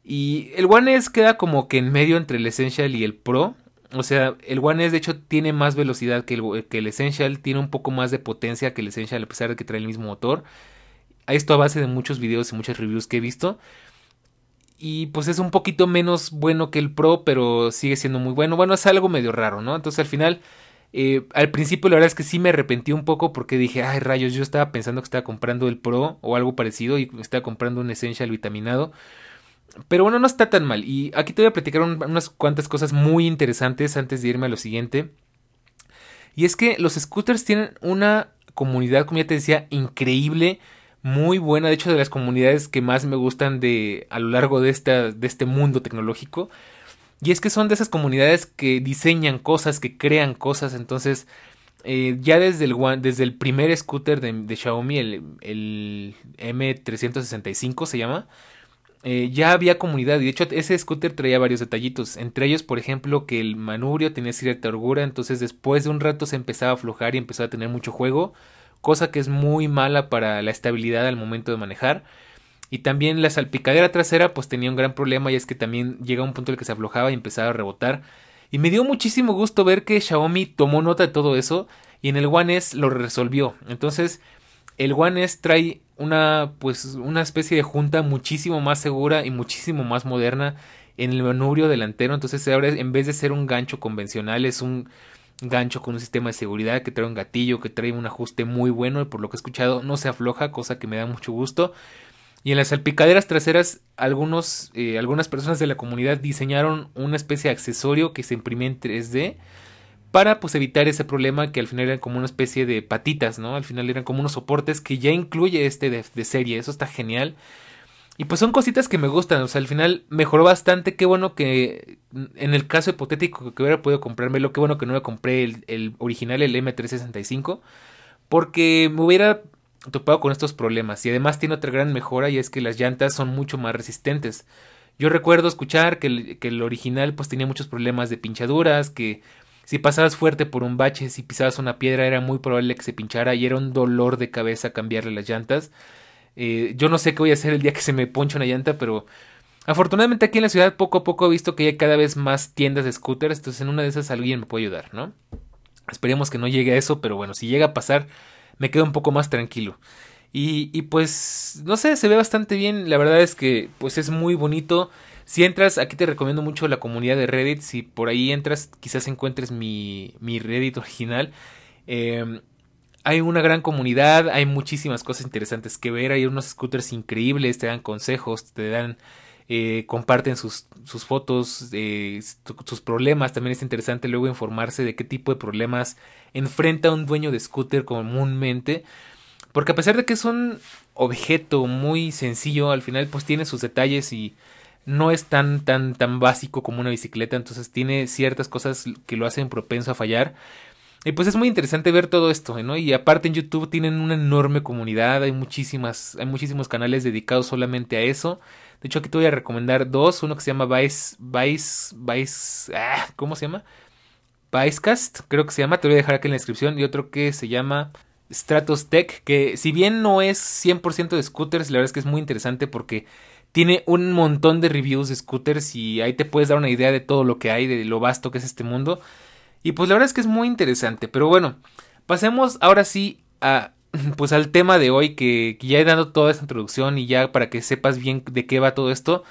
Y el One S queda como que en medio entre el Essential y el Pro. O sea, el One S de hecho tiene más velocidad que el, que el Essential, tiene un poco más de potencia que el Essential a pesar de que trae el mismo motor. Esto a base de muchos videos y muchas reviews que he visto. Y pues es un poquito menos bueno que el Pro, pero sigue siendo muy bueno. Bueno, es algo medio raro, ¿no? Entonces al final, eh, al principio la verdad es que sí me arrepentí un poco porque dije, ay rayos, yo estaba pensando que estaba comprando el Pro o algo parecido y estaba comprando un Essential vitaminado. Pero bueno, no está tan mal. Y aquí te voy a platicar unas cuantas cosas muy interesantes antes de irme a lo siguiente. Y es que los scooters tienen una comunidad, como ya te decía, increíble, muy buena. De hecho, de las comunidades que más me gustan de a lo largo de, esta, de este mundo tecnológico. Y es que son de esas comunidades que diseñan cosas, que crean cosas. Entonces, eh, ya desde el, desde el primer scooter de, de Xiaomi, el, el M365 se llama eh, ya había comunidad y de hecho ese scooter traía varios detallitos, entre ellos por ejemplo que el manubrio tenía cierta orgura, entonces después de un rato se empezaba a aflojar y empezaba a tener mucho juego, cosa que es muy mala para la estabilidad al momento de manejar. Y también la salpicadera trasera pues tenía un gran problema y es que también llega un punto en el que se aflojaba y empezaba a rebotar. Y me dio muchísimo gusto ver que Xiaomi tomó nota de todo eso y en el One S lo resolvió. Entonces, el One S trae una pues una especie de junta muchísimo más segura y muchísimo más moderna en el manubrio delantero. Entonces, ahora en vez de ser un gancho convencional, es un gancho con un sistema de seguridad que trae un gatillo, que trae un ajuste muy bueno y por lo que he escuchado no se afloja, cosa que me da mucho gusto. Y en las salpicaderas traseras, algunos, eh, algunas personas de la comunidad diseñaron una especie de accesorio que se imprimía en 3D para pues evitar ese problema que al final eran como una especie de patitas, ¿no? Al final eran como unos soportes que ya incluye este de, serie, eso está genial. Y pues son cositas que me gustan, o sea, al final mejoró bastante, qué bueno que en el caso hipotético que hubiera podido comprármelo, qué bueno que no me compré el, el original, el M365, porque me hubiera topado con estos problemas y además tiene otra gran mejora y es que las llantas son mucho más resistentes. Yo recuerdo escuchar que el, que el original pues tenía muchos problemas de pinchaduras, que si pasabas fuerte por un bache, si pisabas una piedra era muy probable que se pinchara y era un dolor de cabeza cambiarle las llantas. Eh, yo no sé qué voy a hacer el día que se me ponche una llanta, pero afortunadamente aquí en la ciudad poco a poco he visto que hay cada vez más tiendas de scooters, entonces en una de esas alguien me puede ayudar, ¿no? Esperemos que no llegue a eso, pero bueno, si llega a pasar, me quedo un poco más tranquilo. Y, y, pues, no sé, se ve bastante bien. La verdad es que, pues es muy bonito. Si entras, aquí te recomiendo mucho la comunidad de Reddit. Si por ahí entras, quizás encuentres mi, mi Reddit original. Eh, hay una gran comunidad, hay muchísimas cosas interesantes que ver. Hay unos scooters increíbles, te dan consejos, te dan eh, comparten sus, sus fotos, eh, sus problemas. También es interesante luego informarse de qué tipo de problemas enfrenta un dueño de scooter comúnmente. Porque a pesar de que es un objeto muy sencillo, al final pues tiene sus detalles y no es tan tan tan básico como una bicicleta, entonces tiene ciertas cosas que lo hacen propenso a fallar. Y pues es muy interesante ver todo esto, ¿no? Y aparte en YouTube tienen una enorme comunidad, hay muchísimas, hay muchísimos canales dedicados solamente a eso. De hecho, aquí te voy a recomendar dos. Uno que se llama Vice. Vice. Vice. Ah, ¿Cómo se llama? Vicecast, creo que se llama. Te voy a dejar aquí en la descripción. Y otro que se llama Stratos Tech. Que si bien no es 100% de scooters, la verdad es que es muy interesante porque tiene un montón de reviews de scooters. Y ahí te puedes dar una idea de todo lo que hay, de lo vasto que es este mundo. Y pues la verdad es que es muy interesante. Pero bueno, pasemos ahora sí a *laughs* pues al tema de hoy que, ya he dado toda esta introducción y ya para que sepas bien de qué va todo esto.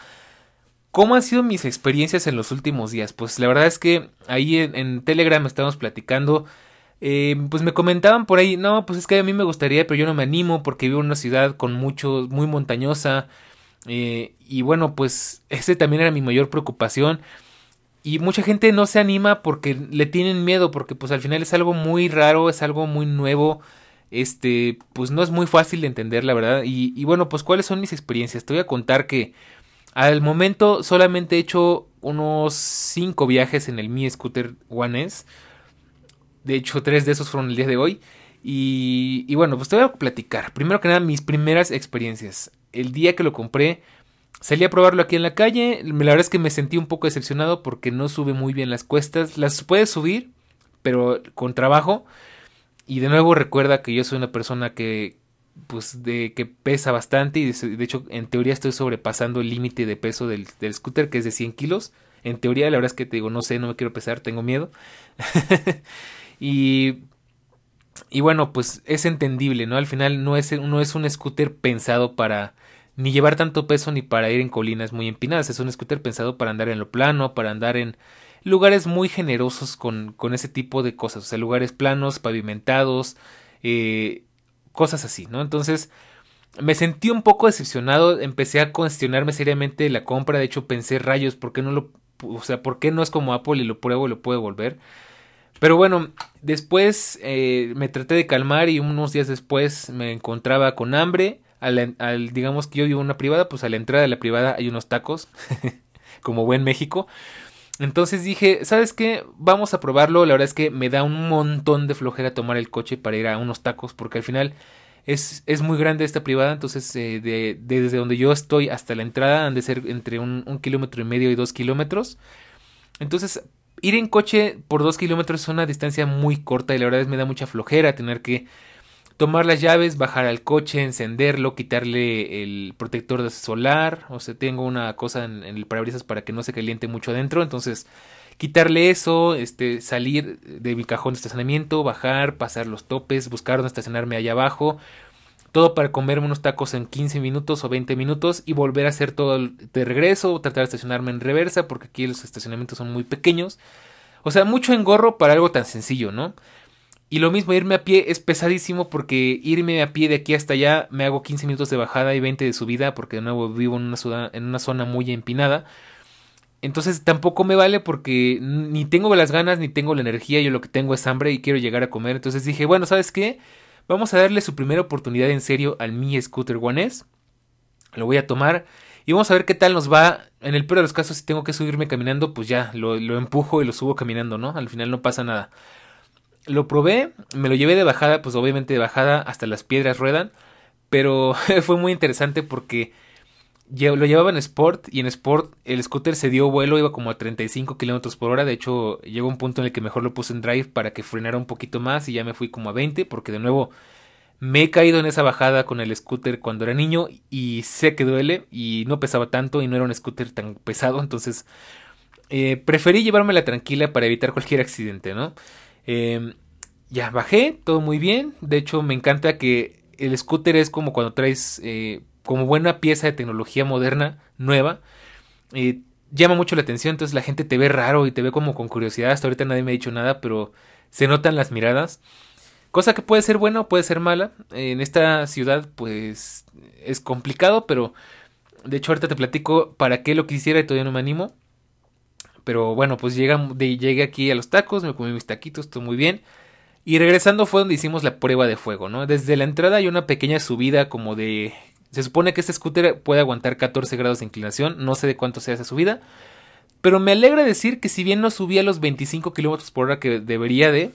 ¿Cómo han sido mis experiencias en los últimos días? Pues la verdad es que ahí en, Telegram estábamos platicando. Eh, pues me comentaban por ahí, no, pues es que a mí me gustaría, pero yo no me animo porque vivo en una ciudad con mucho, muy montañosa. Eh, y bueno, pues ese también era mi mayor preocupación. Y mucha gente no se anima porque le tienen miedo, porque pues al final es algo muy raro, es algo muy nuevo este, pues no es muy fácil de entender, la verdad. Y, bueno, pues cuáles son mis experiencias. Te voy a contar que al momento solamente he hecho unos 5 viajes en el Mi Scooter One S. De hecho, tres de esos fueron el día de hoy. Y, y bueno, pues te voy a platicar. Primero que nada, mis primeras experiencias. El día que lo compré, salí a probarlo aquí en la calle. La verdad es que me sentí un poco decepcionado porque no sube muy bien las cuestas. Las puedes subir, pero con trabajo. Y de nuevo recuerda que yo soy una persona que pues de que pesa bastante y de, hecho en teoría estoy sobrepasando el límite de peso del, del, scooter que es de 100 kilos. En teoría la verdad es que te digo no sé, no me quiero pesar, tengo miedo. *laughs* y y bueno, pues es entendible, ¿no? Al final no es, no es un scooter pensado para ni llevar tanto peso ni para ir en colinas muy empinadas. Es un scooter pensado para andar en lo plano, para andar en lugares muy generosos con, con ese tipo de cosas, o sea, lugares planos, pavimentados, eh, cosas así, ¿no? Entonces, me sentí un poco decepcionado, empecé a cuestionarme seriamente la compra, de hecho pensé, rayos, ¿por qué no lo, o sea, por qué no es como Apple y lo pruebo y lo puedo volver? Pero bueno, después eh, me traté de calmar y unos días después me encontraba con hambre. Al, digamos que yo vivo en una privada, pues a la entrada de la privada hay unos tacos, *laughs* como buen México. Entonces dije, ¿sabes qué? Vamos a probarlo. La verdad es que me da un montón de flojera tomar el coche para ir a unos tacos porque al final es, es muy grande esta privada. Entonces eh, de, desde donde yo estoy hasta la entrada han de ser entre un kilómetro y medio y dos kilómetros. Entonces ir en coche por dos kilómetros es una distancia muy corta y la verdad es me da mucha flojera tener que tomar las llaves, bajar al coche, encenderlo, quitarle el protector solar, o sea, tengo una cosa en, el parabrisas para que no se caliente mucho adentro, entonces quitarle eso, este, salir de mi cajón de estacionamiento, bajar, pasar los topes, buscar dónde estacionarme allá abajo, todo para comerme unos tacos en 15 minutos o 20 minutos y volver a hacer todo de regreso, tratar de estacionarme en reversa porque aquí los estacionamientos son muy pequeños. O sea, mucho engorro para algo tan sencillo, ¿no? Y lo mismo, irme a pie es pesadísimo porque irme a pie de aquí hasta allá me hago 15 minutos de bajada y 20 de subida porque de nuevo vivo en una, zona, en una zona muy empinada. Entonces tampoco me vale porque ni tengo las ganas ni tengo la energía, yo lo que tengo es hambre y quiero llegar a comer. Entonces dije, bueno, ¿sabes qué? Vamos a darle su primera oportunidad en serio al Mi Scooter One S. Lo voy a tomar y vamos a ver qué tal nos va. En el peor de los casos, si tengo que subirme caminando, pues ya, lo, lo empujo y lo subo caminando, ¿no? Al final no pasa nada. Lo probé, me lo llevé de bajada, pues obviamente de bajada hasta las piedras ruedan. Pero *laughs* fue muy interesante porque lo llevaba en Sport y en Sport el scooter se dio vuelo, iba como a 35 kilómetros por hora. De hecho, llegó un punto en el que mejor lo puse en drive para que frenara un poquito más y ya me fui como a 20 porque de nuevo me he caído en esa bajada con el scooter cuando era niño y sé que duele y no pesaba tanto y no era un scooter tan pesado. Entonces eh, preferí llevármela tranquila para evitar cualquier accidente, ¿no? Eh, ya bajé, todo muy bien. De hecho, me encanta que el scooter es como cuando traes eh, como buena pieza de tecnología moderna, nueva, eh, llama mucho la atención, entonces la gente te ve raro y te ve como con curiosidad, hasta ahorita nadie me ha dicho nada, pero se notan las miradas, cosa que puede ser buena o puede ser mala, en esta ciudad pues es complicado, pero de hecho ahorita te platico para qué lo quisiera y todavía no me animo, pero bueno, pues llega, llegué aquí a los tacos, me comí mis taquitos, todo muy bien. Y regresando fue donde hicimos la prueba de fuego, ¿no? Desde la entrada hay una pequeña subida como de se supone que este scooter puede aguantar 14 grados de inclinación, no sé de cuánto sea esa subida, pero me alegra decir que si bien no subía los 25 km por hora que debería de,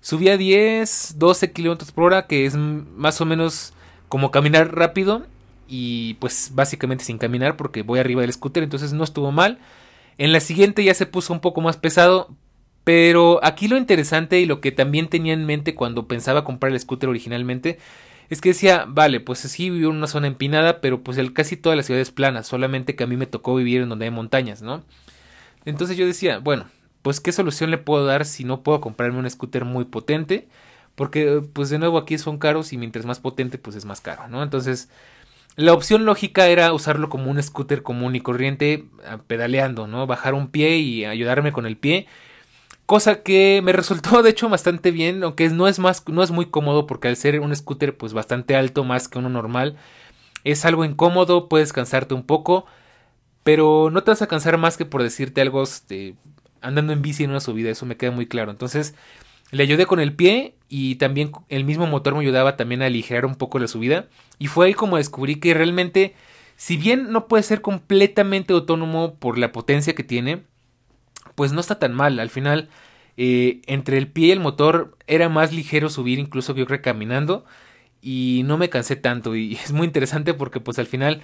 subía 10, 12 km por hora, que es más o menos como caminar rápido y pues básicamente sin caminar porque voy arriba del scooter, entonces no estuvo mal. En la siguiente ya se puso un poco más pesado, pero aquí lo interesante y lo que también tenía en mente cuando pensaba comprar el scooter originalmente es que decía, vale, pues sí vivo en una zona empinada, pero pues el, casi toda la ciudad es plana, solamente que a mí me tocó vivir en donde hay montañas, ¿no? Entonces yo decía, bueno, pues qué solución le puedo dar si no puedo comprarme un scooter muy potente, porque pues de nuevo aquí son caros y mientras más potente pues es más caro, ¿no? Entonces la opción lógica era usarlo como un scooter común y corriente, pedaleando, ¿no? Bajar un pie y ayudarme con el pie Cosa que me resultó de hecho bastante bien, aunque no es más, no es muy cómodo porque al ser un scooter pues bastante alto más que uno normal, es algo incómodo, puedes cansarte un poco, pero no te vas a cansar más que por decirte algo este, andando en bici en una subida, eso me queda muy claro. Entonces le ayudé con el pie y también el mismo motor me ayudaba también a aligerar un poco la subida y fue ahí como descubrí que realmente si bien no puede ser completamente autónomo por la potencia que tiene, pues no está tan mal. Al final, eh, entre el pie y el motor era más ligero subir incluso yo creo caminando y no me cansé tanto y *laughs* es muy interesante porque pues al final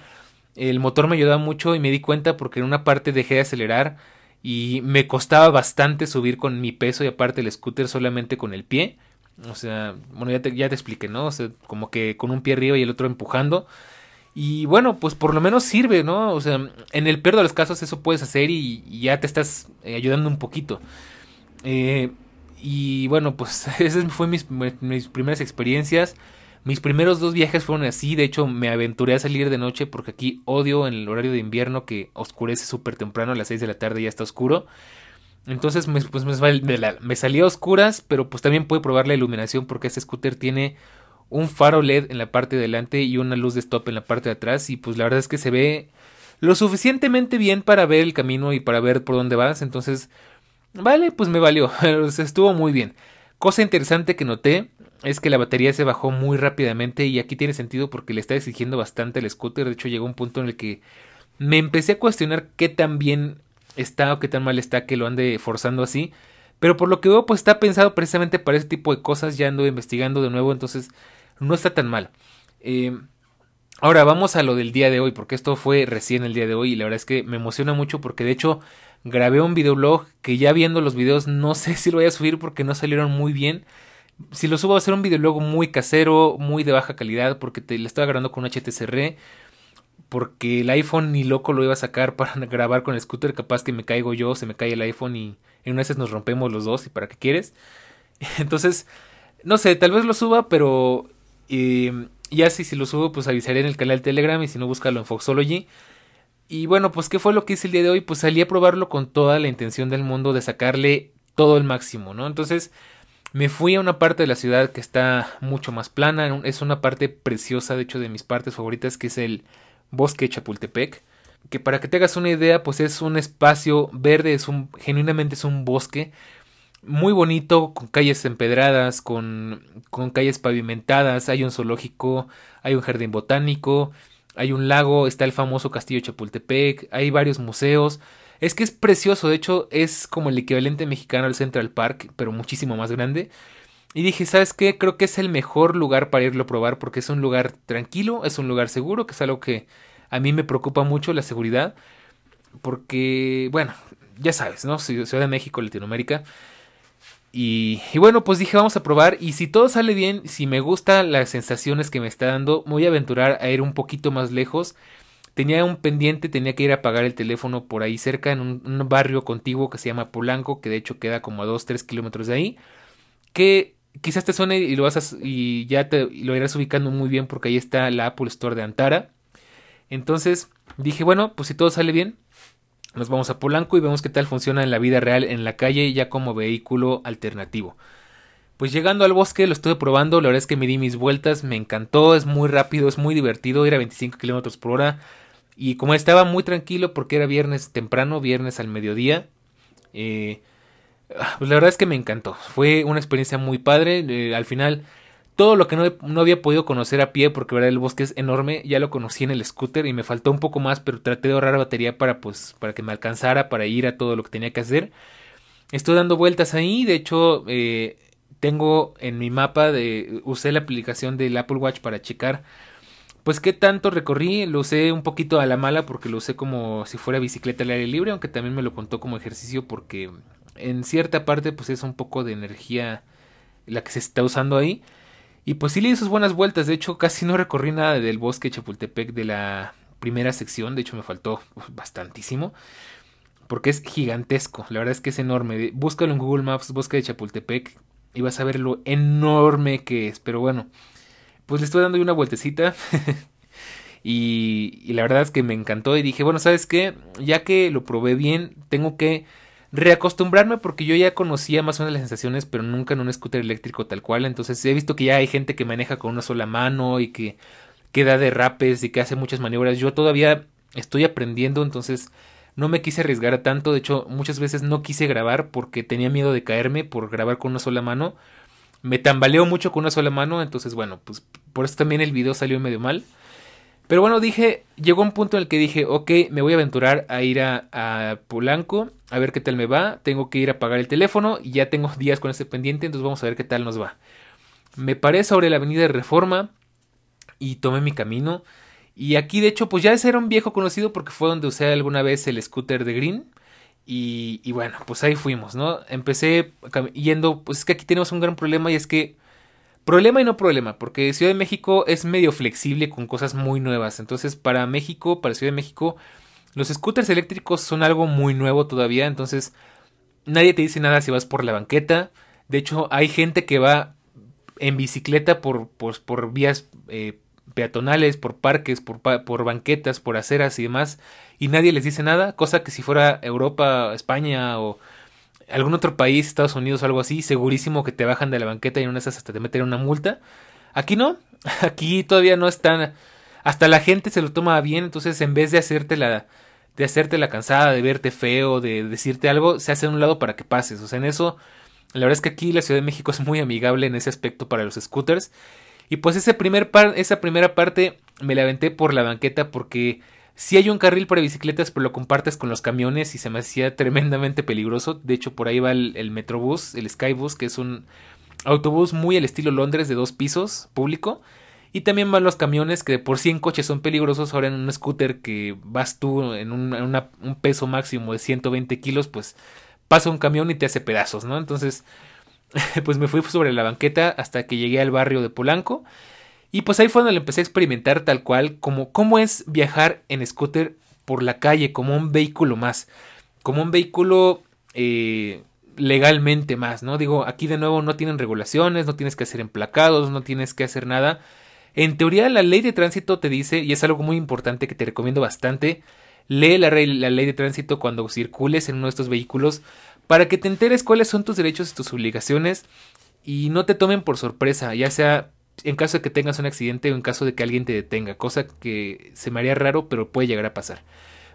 el motor me ayudaba mucho y me di cuenta porque en una parte dejé de acelerar y me costaba bastante subir con mi peso y aparte el scooter solamente con el pie. O sea, bueno, ya te, ya te expliqué, ¿no? O sea, como que con un pie arriba y el otro empujando. Y bueno, pues por lo menos sirve, ¿no? O sea, en el peor de los casos eso puedes hacer y, ya te estás eh, ayudando un poquito. Eh, y bueno, pues *laughs* esas fueron mis, mis, primeras experiencias. Mis primeros dos viajes fueron así. De hecho, me aventuré a salir de noche porque aquí odio en el horario de invierno que oscurece súper temprano. A las 6 de la tarde ya está oscuro. Entonces, pues me, me salía a oscuras, pero pues también pude probar la iluminación porque este scooter tiene un faro LED en la parte de delante y una luz de stop en la parte de atrás y pues la verdad es que se ve lo suficientemente bien para ver el camino y para ver por dónde vas, entonces vale, pues me valió, *laughs* estuvo muy bien. Cosa interesante que noté es que la batería se bajó muy rápidamente y aquí tiene sentido porque le está exigiendo bastante el scooter, de hecho llegó un punto en el que me empecé a cuestionar qué tan bien está o qué tan mal está que lo ande forzando así. Pero por lo que veo, pues está pensado precisamente para ese tipo de cosas. Ya ando investigando de nuevo. Entonces, no está tan mal. Eh, ahora vamos a lo del día de hoy, porque esto fue recién el día de hoy y la verdad es que me emociona mucho porque de hecho grabé un videoblog que ya viendo los videos no *laughs* sé si lo voy a subir porque no salieron muy bien. Si lo subo va a ser un videoblog muy casero, muy de baja calidad porque te, le estaba grabando con un HTCR porque el iPhone ni loco lo iba a sacar *laughs* para grabar con el scooter, capaz que me caigo yo, se me cae el iPhone y En una vez nos rompemos los dos y para qué quieres. *laughs* Entonces, no sé, tal vez lo suba, pero eh, ya si, si lo subo, pues avisaré en el canal Telegram y si no, búscalo en Foxology. Y bueno, pues ¿qué fue lo que hice el día de hoy? Pues salí a probarlo con toda la intención del mundo de sacarle todo el máximo, ¿no? Entonces me fui a una parte de la ciudad que está mucho más plana, es una parte preciosa, de hecho de mis partes favoritas, que es el bosque Chapultepec, que para que te hagas una idea, pues es un espacio verde, es un, genuinamente es un bosque muy bonito, con calles empedradas, con, con calles pavimentadas, hay un zoológico, hay un jardín botánico, hay un lago, está el famoso castillo Chapultepec, hay varios museos, es que es precioso, de hecho es como el equivalente mexicano al Central Park, pero muchísimo más grande. Y dije, ¿sabes qué? Creo que es el mejor lugar para irlo a probar porque es un lugar tranquilo, es un lugar seguro, que es algo que a mí me preocupa mucho, la seguridad. Porque, bueno, ya sabes, ¿no? Ciudad de México, Latinoamérica. Y, bueno, pues dije, vamos a probar. Y si todo sale bien, si me gustan las sensaciones que me está dando, me voy a aventurar a ir un poquito más lejos Tenía un pendiente, tenía que ir a pagar el teléfono por ahí cerca, en un, barrio contiguo que se llama Polanco, que de hecho queda como a 2-3 kilómetros de ahí. Que quizás te suene y lo vas y ya te lo irás ubicando muy bien porque ahí está la Apple Store de Antara. Entonces dije, bueno, pues si todo sale bien, nos vamos a Polanco y vemos qué tal funciona en la vida real en la calle ya como vehículo alternativo. Pues llegando al bosque lo estuve probando, la verdad es que me di mis vueltas, me encantó, es muy rápido, es muy divertido, ir a 25 kilómetros por hora. Y como estaba muy tranquilo porque era viernes temprano, viernes al mediodía, eh, pues la verdad es que me encantó. Fue una experiencia muy padre. Eh, al final, todo lo que no, no, había podido conocer a pie, porque verdad el bosque es enorme, ya lo conocí en el scooter y me faltó un poco más, pero traté de ahorrar batería para, pues, para que me alcanzara, para ir a todo lo que tenía que hacer. Estoy dando vueltas ahí, de hecho, eh, tengo en mi mapa de usé la aplicación del Apple Watch para checar pues qué tanto recorrí, lo usé un poquito a la mala porque lo usé como si fuera bicicleta al aire libre, aunque también me lo contó como ejercicio porque en cierta parte pues es un poco de energía la que se está usando ahí. Y pues sí le di sus buenas vueltas, de hecho casi no recorrí nada del bosque Chapultepec de la primera sección, de hecho me faltó bastantísimo. Porque es gigantesco, la verdad es que es enorme. Búscalo en Google Maps, bosque de Chapultepec y vas a ver lo enorme que es. Pero bueno, pues le estoy dando una vueltecita. *laughs* y, la verdad es que me encantó y dije, bueno, ¿sabes qué? Ya que lo probé bien, tengo que reacostumbrarme porque yo ya conocía más o menos las sensaciones, pero nunca en un scooter eléctrico tal cual. Entonces he visto que ya hay gente que maneja con una sola mano y que, que da derrapes y que hace muchas maniobras. Yo todavía estoy aprendiendo, entonces no me quise arriesgar a tanto. De hecho, muchas veces no quise grabar porque tenía miedo de caerme por grabar con una sola mano. Me tambaleo mucho con una sola mano, entonces bueno, pues por eso también el video salió medio mal. Pero bueno, dije, llegó un punto en el que dije, ok, me voy a aventurar a ir a, Polanco, a ver qué tal me va. Tengo que ir a pagar el teléfono y ya tengo *laughs* días con ese pendiente, entonces vamos a ver qué tal nos va. Me paré sobre la avenida de Reforma y tomé mi camino. Y aquí, de hecho, pues ya ese era un viejo conocido porque fue donde usé alguna vez el scooter de Green. Y, y bueno, pues ahí fuimos, ¿no? Empecé yendo, pues es que aquí tenemos un gran problema y es que Problema y no problema, porque Ciudad de México es medio flexible con cosas muy nuevas. Entonces, para México, para Ciudad de México, los scooters eléctricos son algo muy nuevo todavía. Entonces, nadie te dice nada si vas por la banqueta. De hecho, hay gente que va en bicicleta por, por, por vías eh, peatonales, por parques, por, por banquetas, por aceras y demás. Y nadie les dice nada. Cosa que si fuera Europa, España o algún otro país, Estados Unidos o algo así, segurísimo que te bajan de la banqueta y en una esas hasta te meten una multa. Aquí no, *laughs* aquí todavía no están, hasta la gente se lo toma bien, entonces en vez de hacerte la, de hacerte la cansada, de verte feo, de decirte algo, se hace a un lado para que pases, o sea, en eso, la verdad es que aquí la Ciudad de México es muy amigable en ese aspecto para los scooters. Y pues ese primer par, esa primera parte me la aventé por la banqueta porque si hay un carril para bicicletas, pero lo compartes con los camiones y se me hacía tremendamente peligroso. De hecho, por ahí va el, Metrobús, el Skybus, que es un autobús muy al estilo Londres de dos pisos, público. Y también van los camiones que por sí en coches son peligrosos. Ahora en un scooter que vas tú en, un, un peso máximo de 120 kilos, pues pasa un camión y te hace pedazos, ¿no? Entonces, *laughs* pues me fui sobre la banqueta hasta que llegué al barrio de Polanco. Y pues ahí fue donde empecé a experimentar tal cual como cómo es viajar en scooter por la calle, como un vehículo más, como un vehículo, eh, legalmente más, ¿no? Digo, aquí de nuevo no tienen regulaciones, no tienes que hacer emplacados, no tienes que hacer nada. En teoría la ley de tránsito te dice, y es algo muy importante que te recomiendo bastante, lee la, la ley de tránsito cuando circules en uno de estos vehículos para que te enteres cuáles son tus derechos y tus obligaciones y no te tomen por sorpresa, ya sea en caso de que tengas un accidente o en caso de que alguien te detenga, cosa que se me haría raro, pero puede llegar a pasar.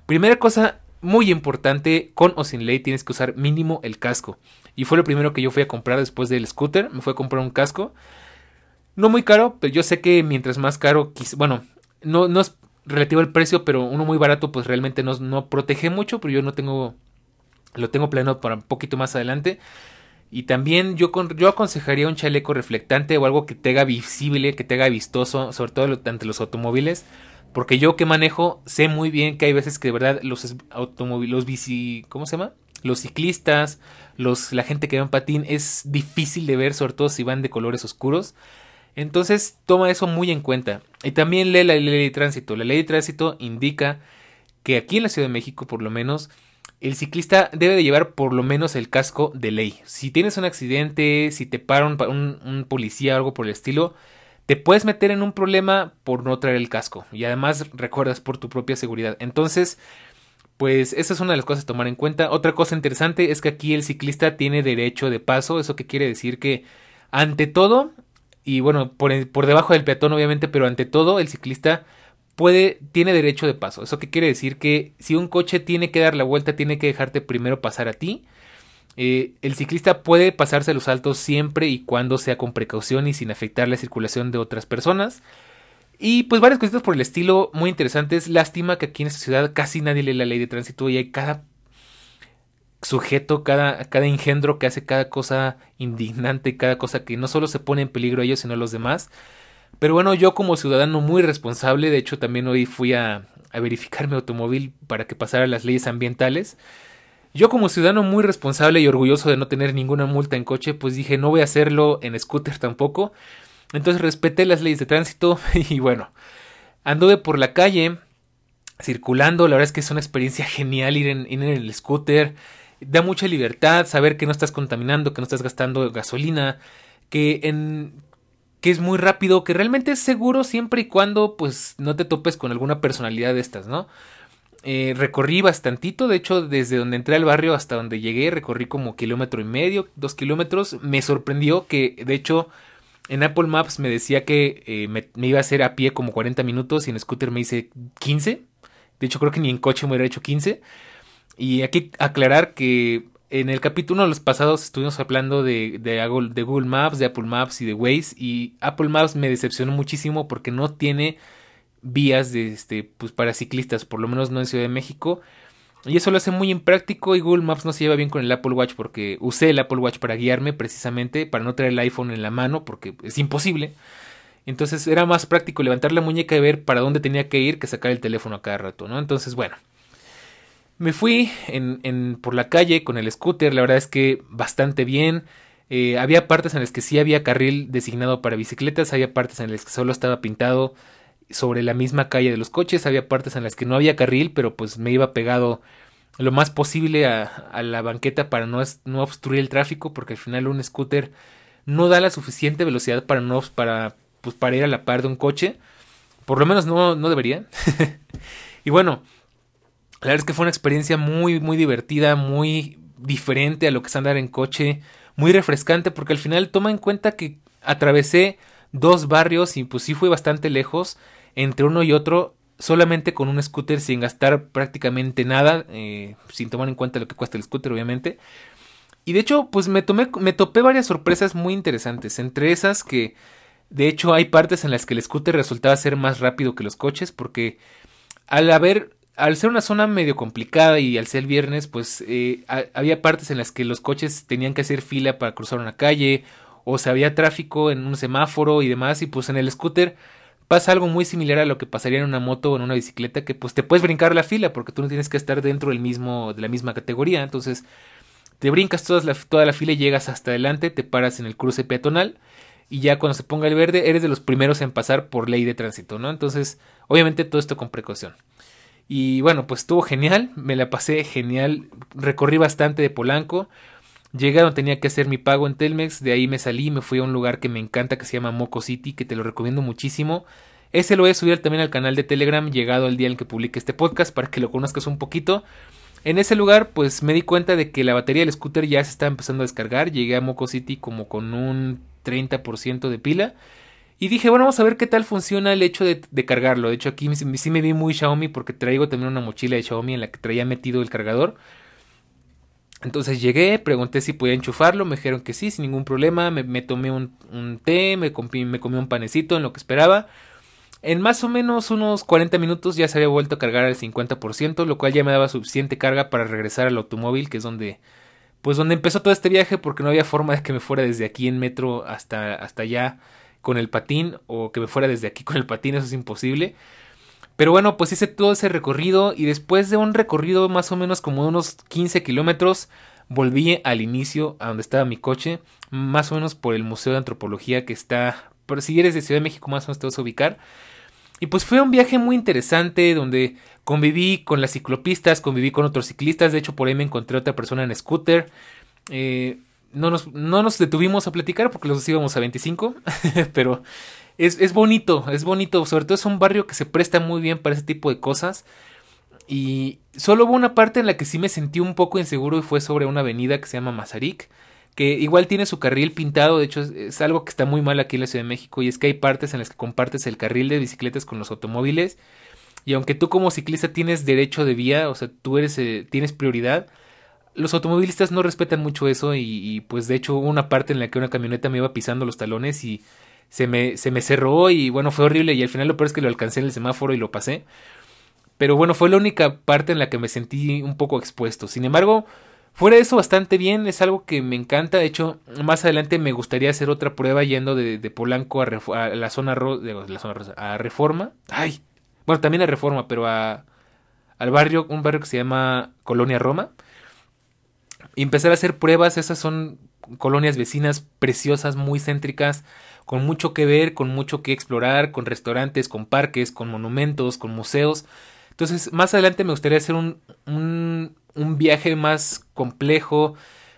Primera cosa muy importante, con o sin ley tienes que usar mínimo el casco. Y fue lo primero que yo fui a comprar después del scooter, me fue a comprar un casco. No muy caro, pero yo sé que mientras más caro, bueno, no, no es relativo al precio, pero uno muy barato pues realmente no, no protege mucho, pero yo no tengo, lo tengo planeado para un poquito más adelante. Y también yo, yo aconsejaría un chaleco reflectante o algo que te haga visible, que te haga vistoso, sobre todo ante los automóviles. Porque yo que manejo sé muy bien que hay veces que de verdad los automóviles, los bici, ¿cómo se llama? Los ciclistas, los, la gente que va en patín es difícil de ver, sobre todo si van de colores oscuros. Entonces toma eso muy en cuenta. Y también lee la ley de tránsito. La ley de tránsito indica que aquí en la Ciudad de México, por lo menos, el ciclista debe de llevar por lo menos el casco de ley. Si tienes un accidente, si te para un, policía o algo por el estilo, te puedes meter en un problema por no traer el casco. Y además recuerdas por tu propia seguridad. Entonces, pues esa es una de las cosas a tomar en cuenta. Otra cosa interesante es que aquí el ciclista tiene derecho de paso. Eso que quiere decir que ante todo, y bueno, por, por debajo del peatón obviamente, pero ante todo el ciclista puede, tiene derecho de paso. ¿Eso qué quiere decir? Que si un coche tiene que dar la vuelta, tiene que dejarte primero pasar a ti. Eh, el ciclista puede pasarse los saltos siempre y cuando sea con precaución y sin afectar la circulación de otras personas. Y pues varias cositas por el estilo muy interesantes. Lástima que aquí en esta ciudad casi nadie lee la ley de tránsito y hay cada sujeto, cada, cada engendro que hace cada cosa indignante, cada cosa que no solo se pone en peligro a ellos, sino a los demás. Pero bueno, yo como ciudadano muy responsable, de hecho también hoy fui a, verificar mi automóvil para que pasara las leyes ambientales. Yo como ciudadano muy responsable y orgulloso de no tener ninguna multa en coche, pues dije no voy a hacerlo en scooter tampoco. Entonces respeté las leyes de tránsito *laughs* y bueno, anduve por la calle circulando, la verdad es que es una experiencia *laughs* genial ir en, ir en el scooter, da mucha libertad saber que no estás contaminando, que no estás gastando gasolina, que en que es muy rápido, que realmente es seguro siempre y cuando pues no te topes con alguna personalidad de estas, ¿no? Eh, recorrí bastantito, de hecho desde donde entré al barrio hasta donde llegué recorrí como kilómetro y medio, dos kilómetros, me sorprendió que de hecho en Apple Maps me decía que eh, me, iba a hacer a pie como 40 minutos y en scooter me hice 15, de hecho creo que ni en coche me hubiera hecho 15 y aquí aclarar que en el capítulo de los pasados estuvimos hablando de, de, Google Maps, de Apple Maps y de Waze. Y Apple Maps me decepcionó muchísimo porque no tiene vías de, este, pues, para ciclistas, por lo menos no en Ciudad de México. Y eso lo hace muy impráctico y Google Maps no se lleva bien con el Apple Watch porque usé el Apple Watch para guiarme precisamente, para no traer el iPhone en la mano porque es imposible. Entonces era más práctico levantar la muñeca y ver para dónde tenía que ir que sacar el teléfono a cada rato, ¿no? Entonces, bueno. Me fui en, por la calle con el scooter, la verdad es que bastante bien. Eh, había partes en las que sí había carril designado para bicicletas, había partes en las que solo estaba pintado sobre la misma calle de los coches, había partes en las que no había carril, pero pues me iba pegado lo más posible a, la banqueta para no, obstruir el tráfico, porque al final un scooter no da la suficiente velocidad para no para pues ir a la par de un coche. Por lo menos no, no debería. *laughs* y bueno, la verdad es que fue una experiencia muy, muy divertida, muy diferente a lo que es andar en coche, muy refrescante porque al final toma en cuenta que atravesé dos barrios y pues sí fui bastante lejos entre uno y otro solamente con un scooter sin gastar prácticamente nada, eh, sin tomar en cuenta lo que cuesta el scooter obviamente. Y de hecho pues me, tomé, me topé varias sorpresas muy interesantes, entre esas que de hecho hay partes en las que el scooter resultaba ser más rápido que los coches porque al haber al ser una zona medio complicada y al ser viernes, pues eh, había partes en las que los coches tenían que hacer fila para cruzar una calle, o se había tráfico en un semáforo y demás, y pues en el scooter pasa algo muy similar a lo que pasaría en una moto o en una bicicleta, que pues te puedes brincar la fila porque tú no tienes que estar dentro del mismo, de la misma categoría, entonces te brincas toda la, toda la fila y llegas hasta adelante, te paras en el cruce peatonal, y ya cuando se ponga el verde eres de los primeros en pasar por ley de tránsito, ¿no? Entonces, obviamente todo esto con precaución. Y bueno, pues estuvo genial, me la pasé genial, recorrí bastante de Polanco. Donde tenía que hacer mi pago en Telmex, de ahí me salí, me fui a un lugar que me encanta que se llama Moco City, que te lo recomiendo muchísimo. Ese lo voy a subir también al canal de Telegram, llegado el día en que publique este podcast, para que lo conozcas un poquito. En ese lugar, pues me di cuenta de que la batería del scooter ya se está empezando a descargar. Llegué a Moco City como con un 30% de pila. Y dije, bueno, vamos a ver qué tal funciona el hecho de, cargarlo. De hecho, aquí sí me vi muy Xiaomi porque traigo también una mochila de Xiaomi en la que traía metido el cargador. Entonces llegué, pregunté si podía enchufarlo, me dijeron que sí, sin ningún problema, me, tomé un, té, me comí, me comí un panecito en lo que esperaba. En más o menos unos 40 minutos ya se había vuelto a cargar al 50%, lo cual ya me daba suficiente carga para regresar al automóvil, que es donde pues donde empezó todo este viaje porque no había forma de que me fuera desde aquí en metro hasta hasta allá con el patín o que me fuera desde aquí con el patín, eso es imposible. Pero bueno, pues hice todo ese recorrido y después de un recorrido más o menos como de unos 15 kilómetros, volví al inicio, a donde estaba mi coche, más o menos por el Museo de Antropología que está, por si eres de Ciudad de México más o menos te vas a ubicar. Y pues fue un viaje muy interesante donde conviví con las ciclopistas, conviví con otros ciclistas, de hecho por ahí me encontré otra persona en scooter. Eh, no, nos, no nos detuvimos a platicar porque los íbamos a 25, *laughs* pero es, es bonito, es bonito. Sobre todo es un barrio que se presta muy bien para ese tipo de cosas. Y solo hubo una parte en la que sí me sentí un poco inseguro y fue sobre una avenida que se llama Mazarik, que igual tiene su carril pintado, de hecho es, algo que está muy mal aquí en la Ciudad de México y es que hay partes en las que compartes el carril de bicicletas con los automóviles y aunque tú como ciclista tienes derecho de vía, o sea, tú eres eh, tienes prioridad, los automovilistas no respetan mucho eso y, pues de hecho hubo una parte en la que una camioneta me iba pisando los talones y se me, se me cerró y bueno, fue horrible y al final lo peor es que lo alcancé en el semáforo y lo pasé. Pero bueno, fue la única parte en la que me sentí un poco expuesto. Sin embargo, fuera de eso bastante bien, es algo que me encanta. De hecho, más adelante me gustaría hacer otra prueba yendo de, Polanco a, la zona, de la zona a Reforma. Ay, bueno, también a Reforma, pero a, al barrio, un barrio que se llama Colonia Roma. Y empezar a hacer pruebas, esas son colonias vecinas preciosas, muy céntricas, con mucho que ver, con mucho que explorar, con restaurantes, con parques, con monumentos, con museos. Entonces, más adelante me gustaría hacer un, un, viaje más complejo,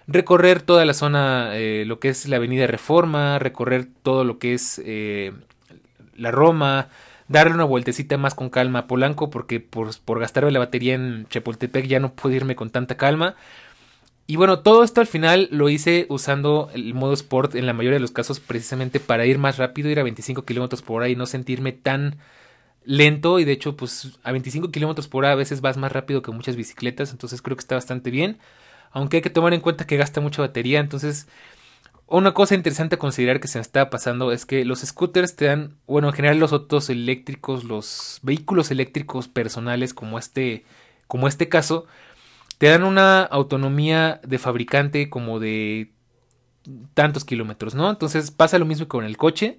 recorrer toda la zona, eh, lo que es la Avenida Reforma, recorrer todo lo que es eh, la Roma, darle una vueltecita más con calma a Polanco, porque por, por gastarme la batería en Chapultepec ya no puedo irme con tanta calma. Y bueno, todo esto al final lo hice usando el modo Sport en la mayoría de los casos precisamente para ir más rápido, ir a 25 kilómetros por hora y no sentirme tan lento. Y de hecho, pues a 25 kilómetros por hora a veces vas más rápido que muchas bicicletas, entonces creo que está bastante bien. Aunque hay que tomar en cuenta que gasta mucha batería, entonces una cosa interesante a considerar que se me está pasando es que los scooters te dan, bueno, en general los autos eléctricos, los vehículos eléctricos personales como este, como este caso, te dan una autonomía de fabricante como de tantos kilómetros, ¿no? Entonces pasa lo mismo con el coche.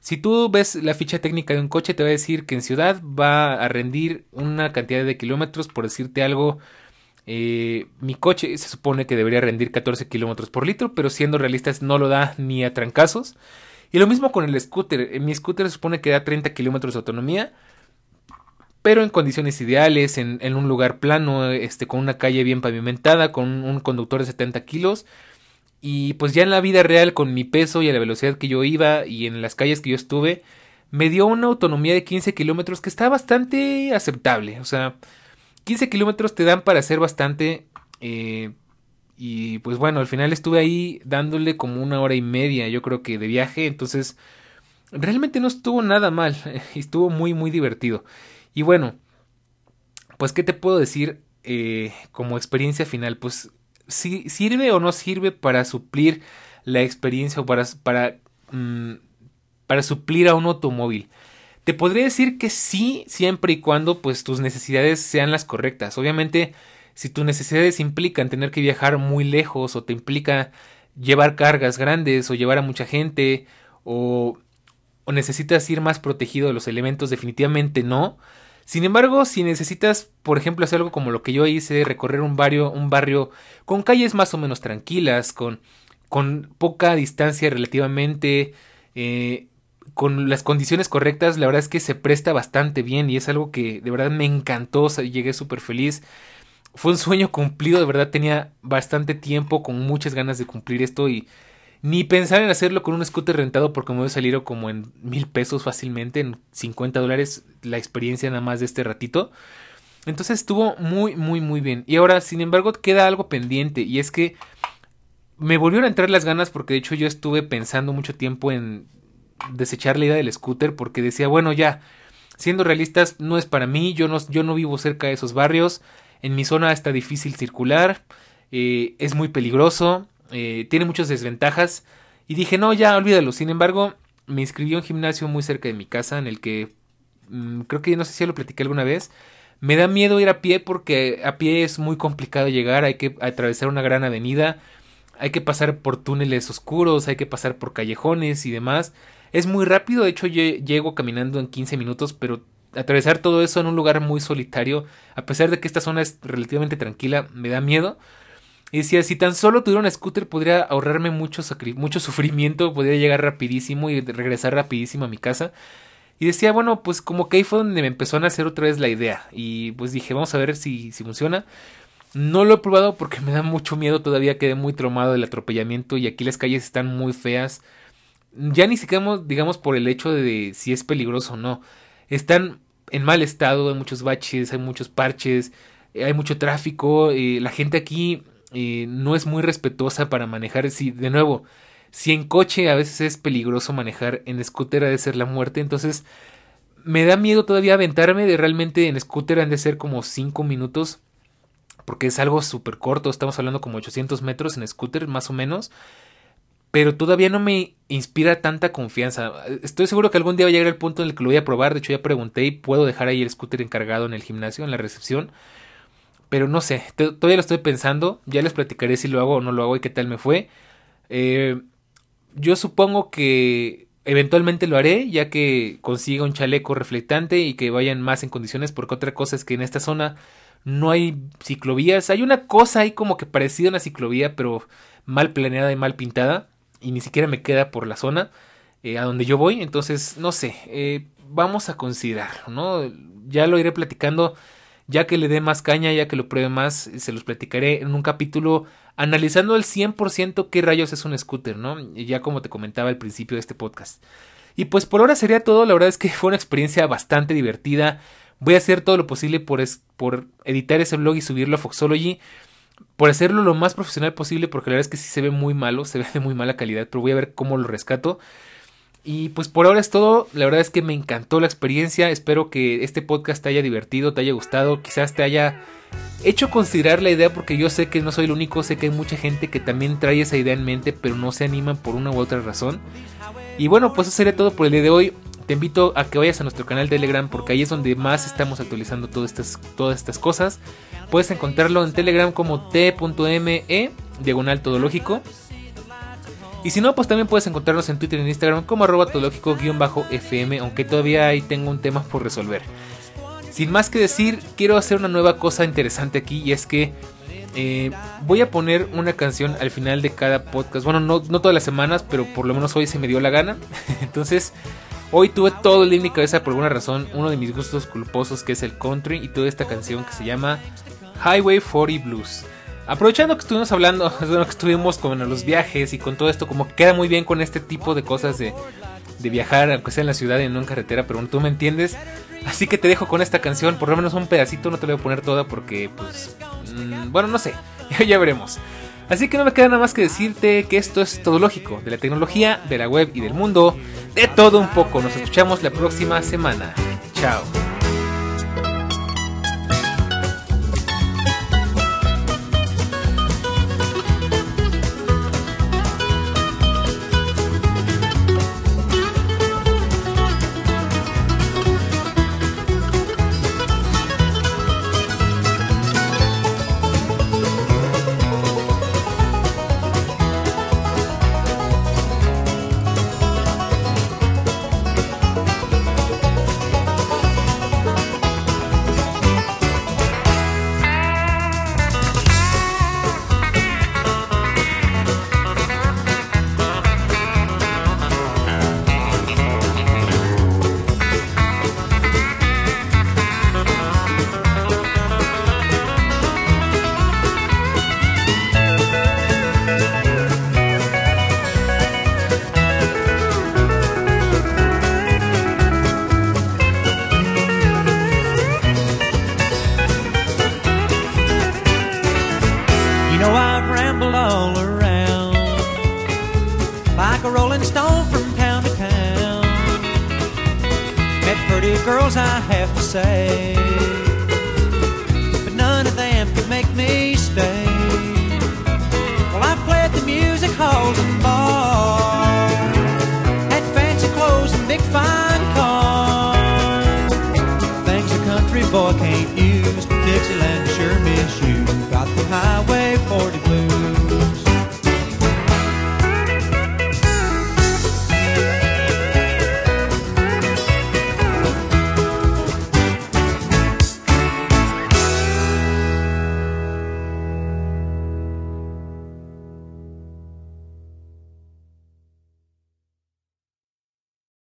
Si tú ves la ficha técnica de un coche, te va a decir que en ciudad va a rendir una cantidad de kilómetros, por decirte algo. Eh, mi coche se supone que debería rendir 14 kilómetros por litro, pero siendo realistas no lo da ni a trancazos. Y lo mismo con el scooter. Mi scooter se supone que da 30 kilómetros de autonomía, pero en condiciones ideales, en, un lugar plano, este, con una calle bien pavimentada, con un conductor de 70 kilos. Y pues ya en la vida real, con mi peso y a la velocidad que yo iba y en las calles que yo estuve, me dio una autonomía de 15 kilómetros que está bastante aceptable. O sea, 15 kilómetros te dan para hacer bastante. Eh, y pues bueno, al final estuve ahí dándole como una hora y media, yo creo que de viaje. Entonces, realmente no estuvo nada mal. *laughs* Estuvo muy, muy divertido. Y bueno, pues ¿qué te puedo decir eh, como experiencia final? Pues si sirve o no sirve para suplir la experiencia o para, para, mm, para suplir a un automóvil. Te podría decir que sí, siempre y cuando pues tus necesidades sean las correctas. Obviamente, si tus necesidades implican tener que viajar muy lejos o te implica llevar cargas grandes o llevar a mucha gente o, o necesitas ir más protegido de los elementos, definitivamente no. Sin embargo, si necesitas, por ejemplo, hacer algo como lo que yo hice, recorrer un barrio, un barrio con calles más o menos tranquilas, con, con poca distancia relativamente, eh, con las condiciones correctas, la verdad es que se presta bastante bien y es algo que de verdad me encantó, llegué súper feliz. fue un sueño cumplido, de verdad tenía bastante tiempo con muchas ganas de cumplir esto y ni pensar en hacerlo con un scooter rentado porque me voy a salir como en mil pesos fácilmente, en 50 dólares la experiencia nada más de este ratito. Entonces estuvo muy, muy, muy bien. Y ahora, sin embargo, queda algo pendiente y es que me volvieron a entrar las ganas porque de hecho yo estuve pensando mucho tiempo en desechar la idea del scooter porque decía, bueno, ya, siendo realistas, no es para mí, yo no, yo no vivo cerca de esos barrios, en mi zona está difícil circular, eh, es muy peligroso, eh, tiene muchas desventajas y dije, no, ya, olvídalo. Sin embargo, me inscribí a un gimnasio muy cerca de mi casa en el que mm, creo que no sé si ya lo platiqué alguna vez. Me da miedo ir a pie porque a pie es muy complicado llegar, hay que atravesar una gran avenida, hay que pasar por túneles oscuros, hay que pasar por callejones y demás. Es muy rápido, de hecho yo llego caminando en 15 minutos, pero atravesar todo eso en un lugar muy solitario, a pesar de que esta zona es relativamente tranquila, me da miedo. Y decía, si tan solo tuviera un scooter podría ahorrarme mucho, sufrimiento, podría llegar rapidísimo y regresar rapidísimo a mi casa. Y decía, bueno, pues como que ahí fue donde me empezó a nacer otra vez la idea. Y pues dije, vamos a ver si, si funciona. No lo he probado porque me da mucho miedo, todavía quedé muy traumado del atropellamiento y aquí las calles están muy feas. Ya ni siquiera digamos por el hecho de si es peligroso o no. Están en mal estado, hay muchos baches, hay muchos parches, hay mucho tráfico, eh, la gente aquí no es muy respetuosa para manejar. Si, de nuevo, si en coche a veces es peligroso manejar, en scooter ha de ser la muerte, entonces me da miedo todavía aventarme de realmente en scooter han de ser como 5 minutos porque es algo súper corto, estamos hablando como 800 metros en scooter más o menos, pero todavía no me inspira tanta confianza. Estoy seguro que algún día va a llegar el punto en el que lo voy a probar, de hecho ya pregunté y puedo dejar ahí el scooter encargado en el gimnasio, en la recepción, pero no sé, todavía lo estoy pensando, ya les platicaré si lo hago o no lo hago y qué tal me fue. Eh, yo supongo que eventualmente lo haré, ya que consiga un chaleco reflectante y que vayan más en condiciones, porque otra cosa es que en esta zona no hay ciclovías. Hay una cosa ahí como que parecida a una ciclovía, pero mal planeada y mal pintada. Y ni siquiera me queda por la zona eh, a donde yo voy. Entonces, no sé, eh, vamos a considerarlo, ¿no? Ya lo iré platicando, ya que le dé más caña, ya que lo pruebe más, se los platicaré en un capítulo analizando al 100% qué rayos es un scooter, ¿no? Ya como te comentaba al principio de este podcast. Y pues por ahora sería todo, la verdad es que *laughs* fue una experiencia bastante divertida. Voy a hacer todo lo posible por, por editar ese blog y subirlo a Foxology. Por hacerlo lo más profesional posible, porque la verdad es que sí se ve muy malo, se ve de muy mala calidad, pero voy a ver cómo lo rescato. Y pues por ahora es todo, la verdad es que me encantó la experiencia, espero que este podcast te haya divertido, te haya gustado, quizás te haya hecho considerar la idea porque yo sé que no soy el único, sé que hay mucha gente que también trae esa idea en mente, pero no se animan por una u otra razón. Y bueno, pues eso sería todo por el día de hoy te invito a que vayas a nuestro canal Telegram porque ahí es donde más estamos actualizando todas estas, todas estas cosas. Puedes encontrarlo en Telegram como t.me diagonal todológico. Y si no, pues también puedes encontrarnos en Twitter y Instagram como arroba todológico-fm, aunque todavía ahí tengo un tema por resolver. Sin más que decir, quiero hacer una nueva cosa interesante aquí y es que eh, voy a poner una canción al final de cada podcast. Bueno, no, no todas las semanas, pero por lo menos hoy se me dio la gana. *laughs* Entonces Hoy tuve todo el en mi cabeza por alguna razón, uno de mis gustos culposos que es el country y toda esta canción que se llama Highway 40 Blues. Aprovechando que estuvimos hablando, *laughs* bueno, que estuvimos con los viajes y con todo esto, como queda muy bien con este tipo de cosas de, de viajar, aunque sea en la ciudad y no en carretera, pero tú me entiendes. Así que te dejo con esta canción, por lo menos un pedacito, no te la voy a poner toda porque, pues, mm, bueno, no sé, *laughs* ya veremos. Así que no me queda nada más que decirte que esto es todo lógico, de la tecnología, de la web y del mundo, de todo un poco. Nos escuchamos la próxima semana. Chao.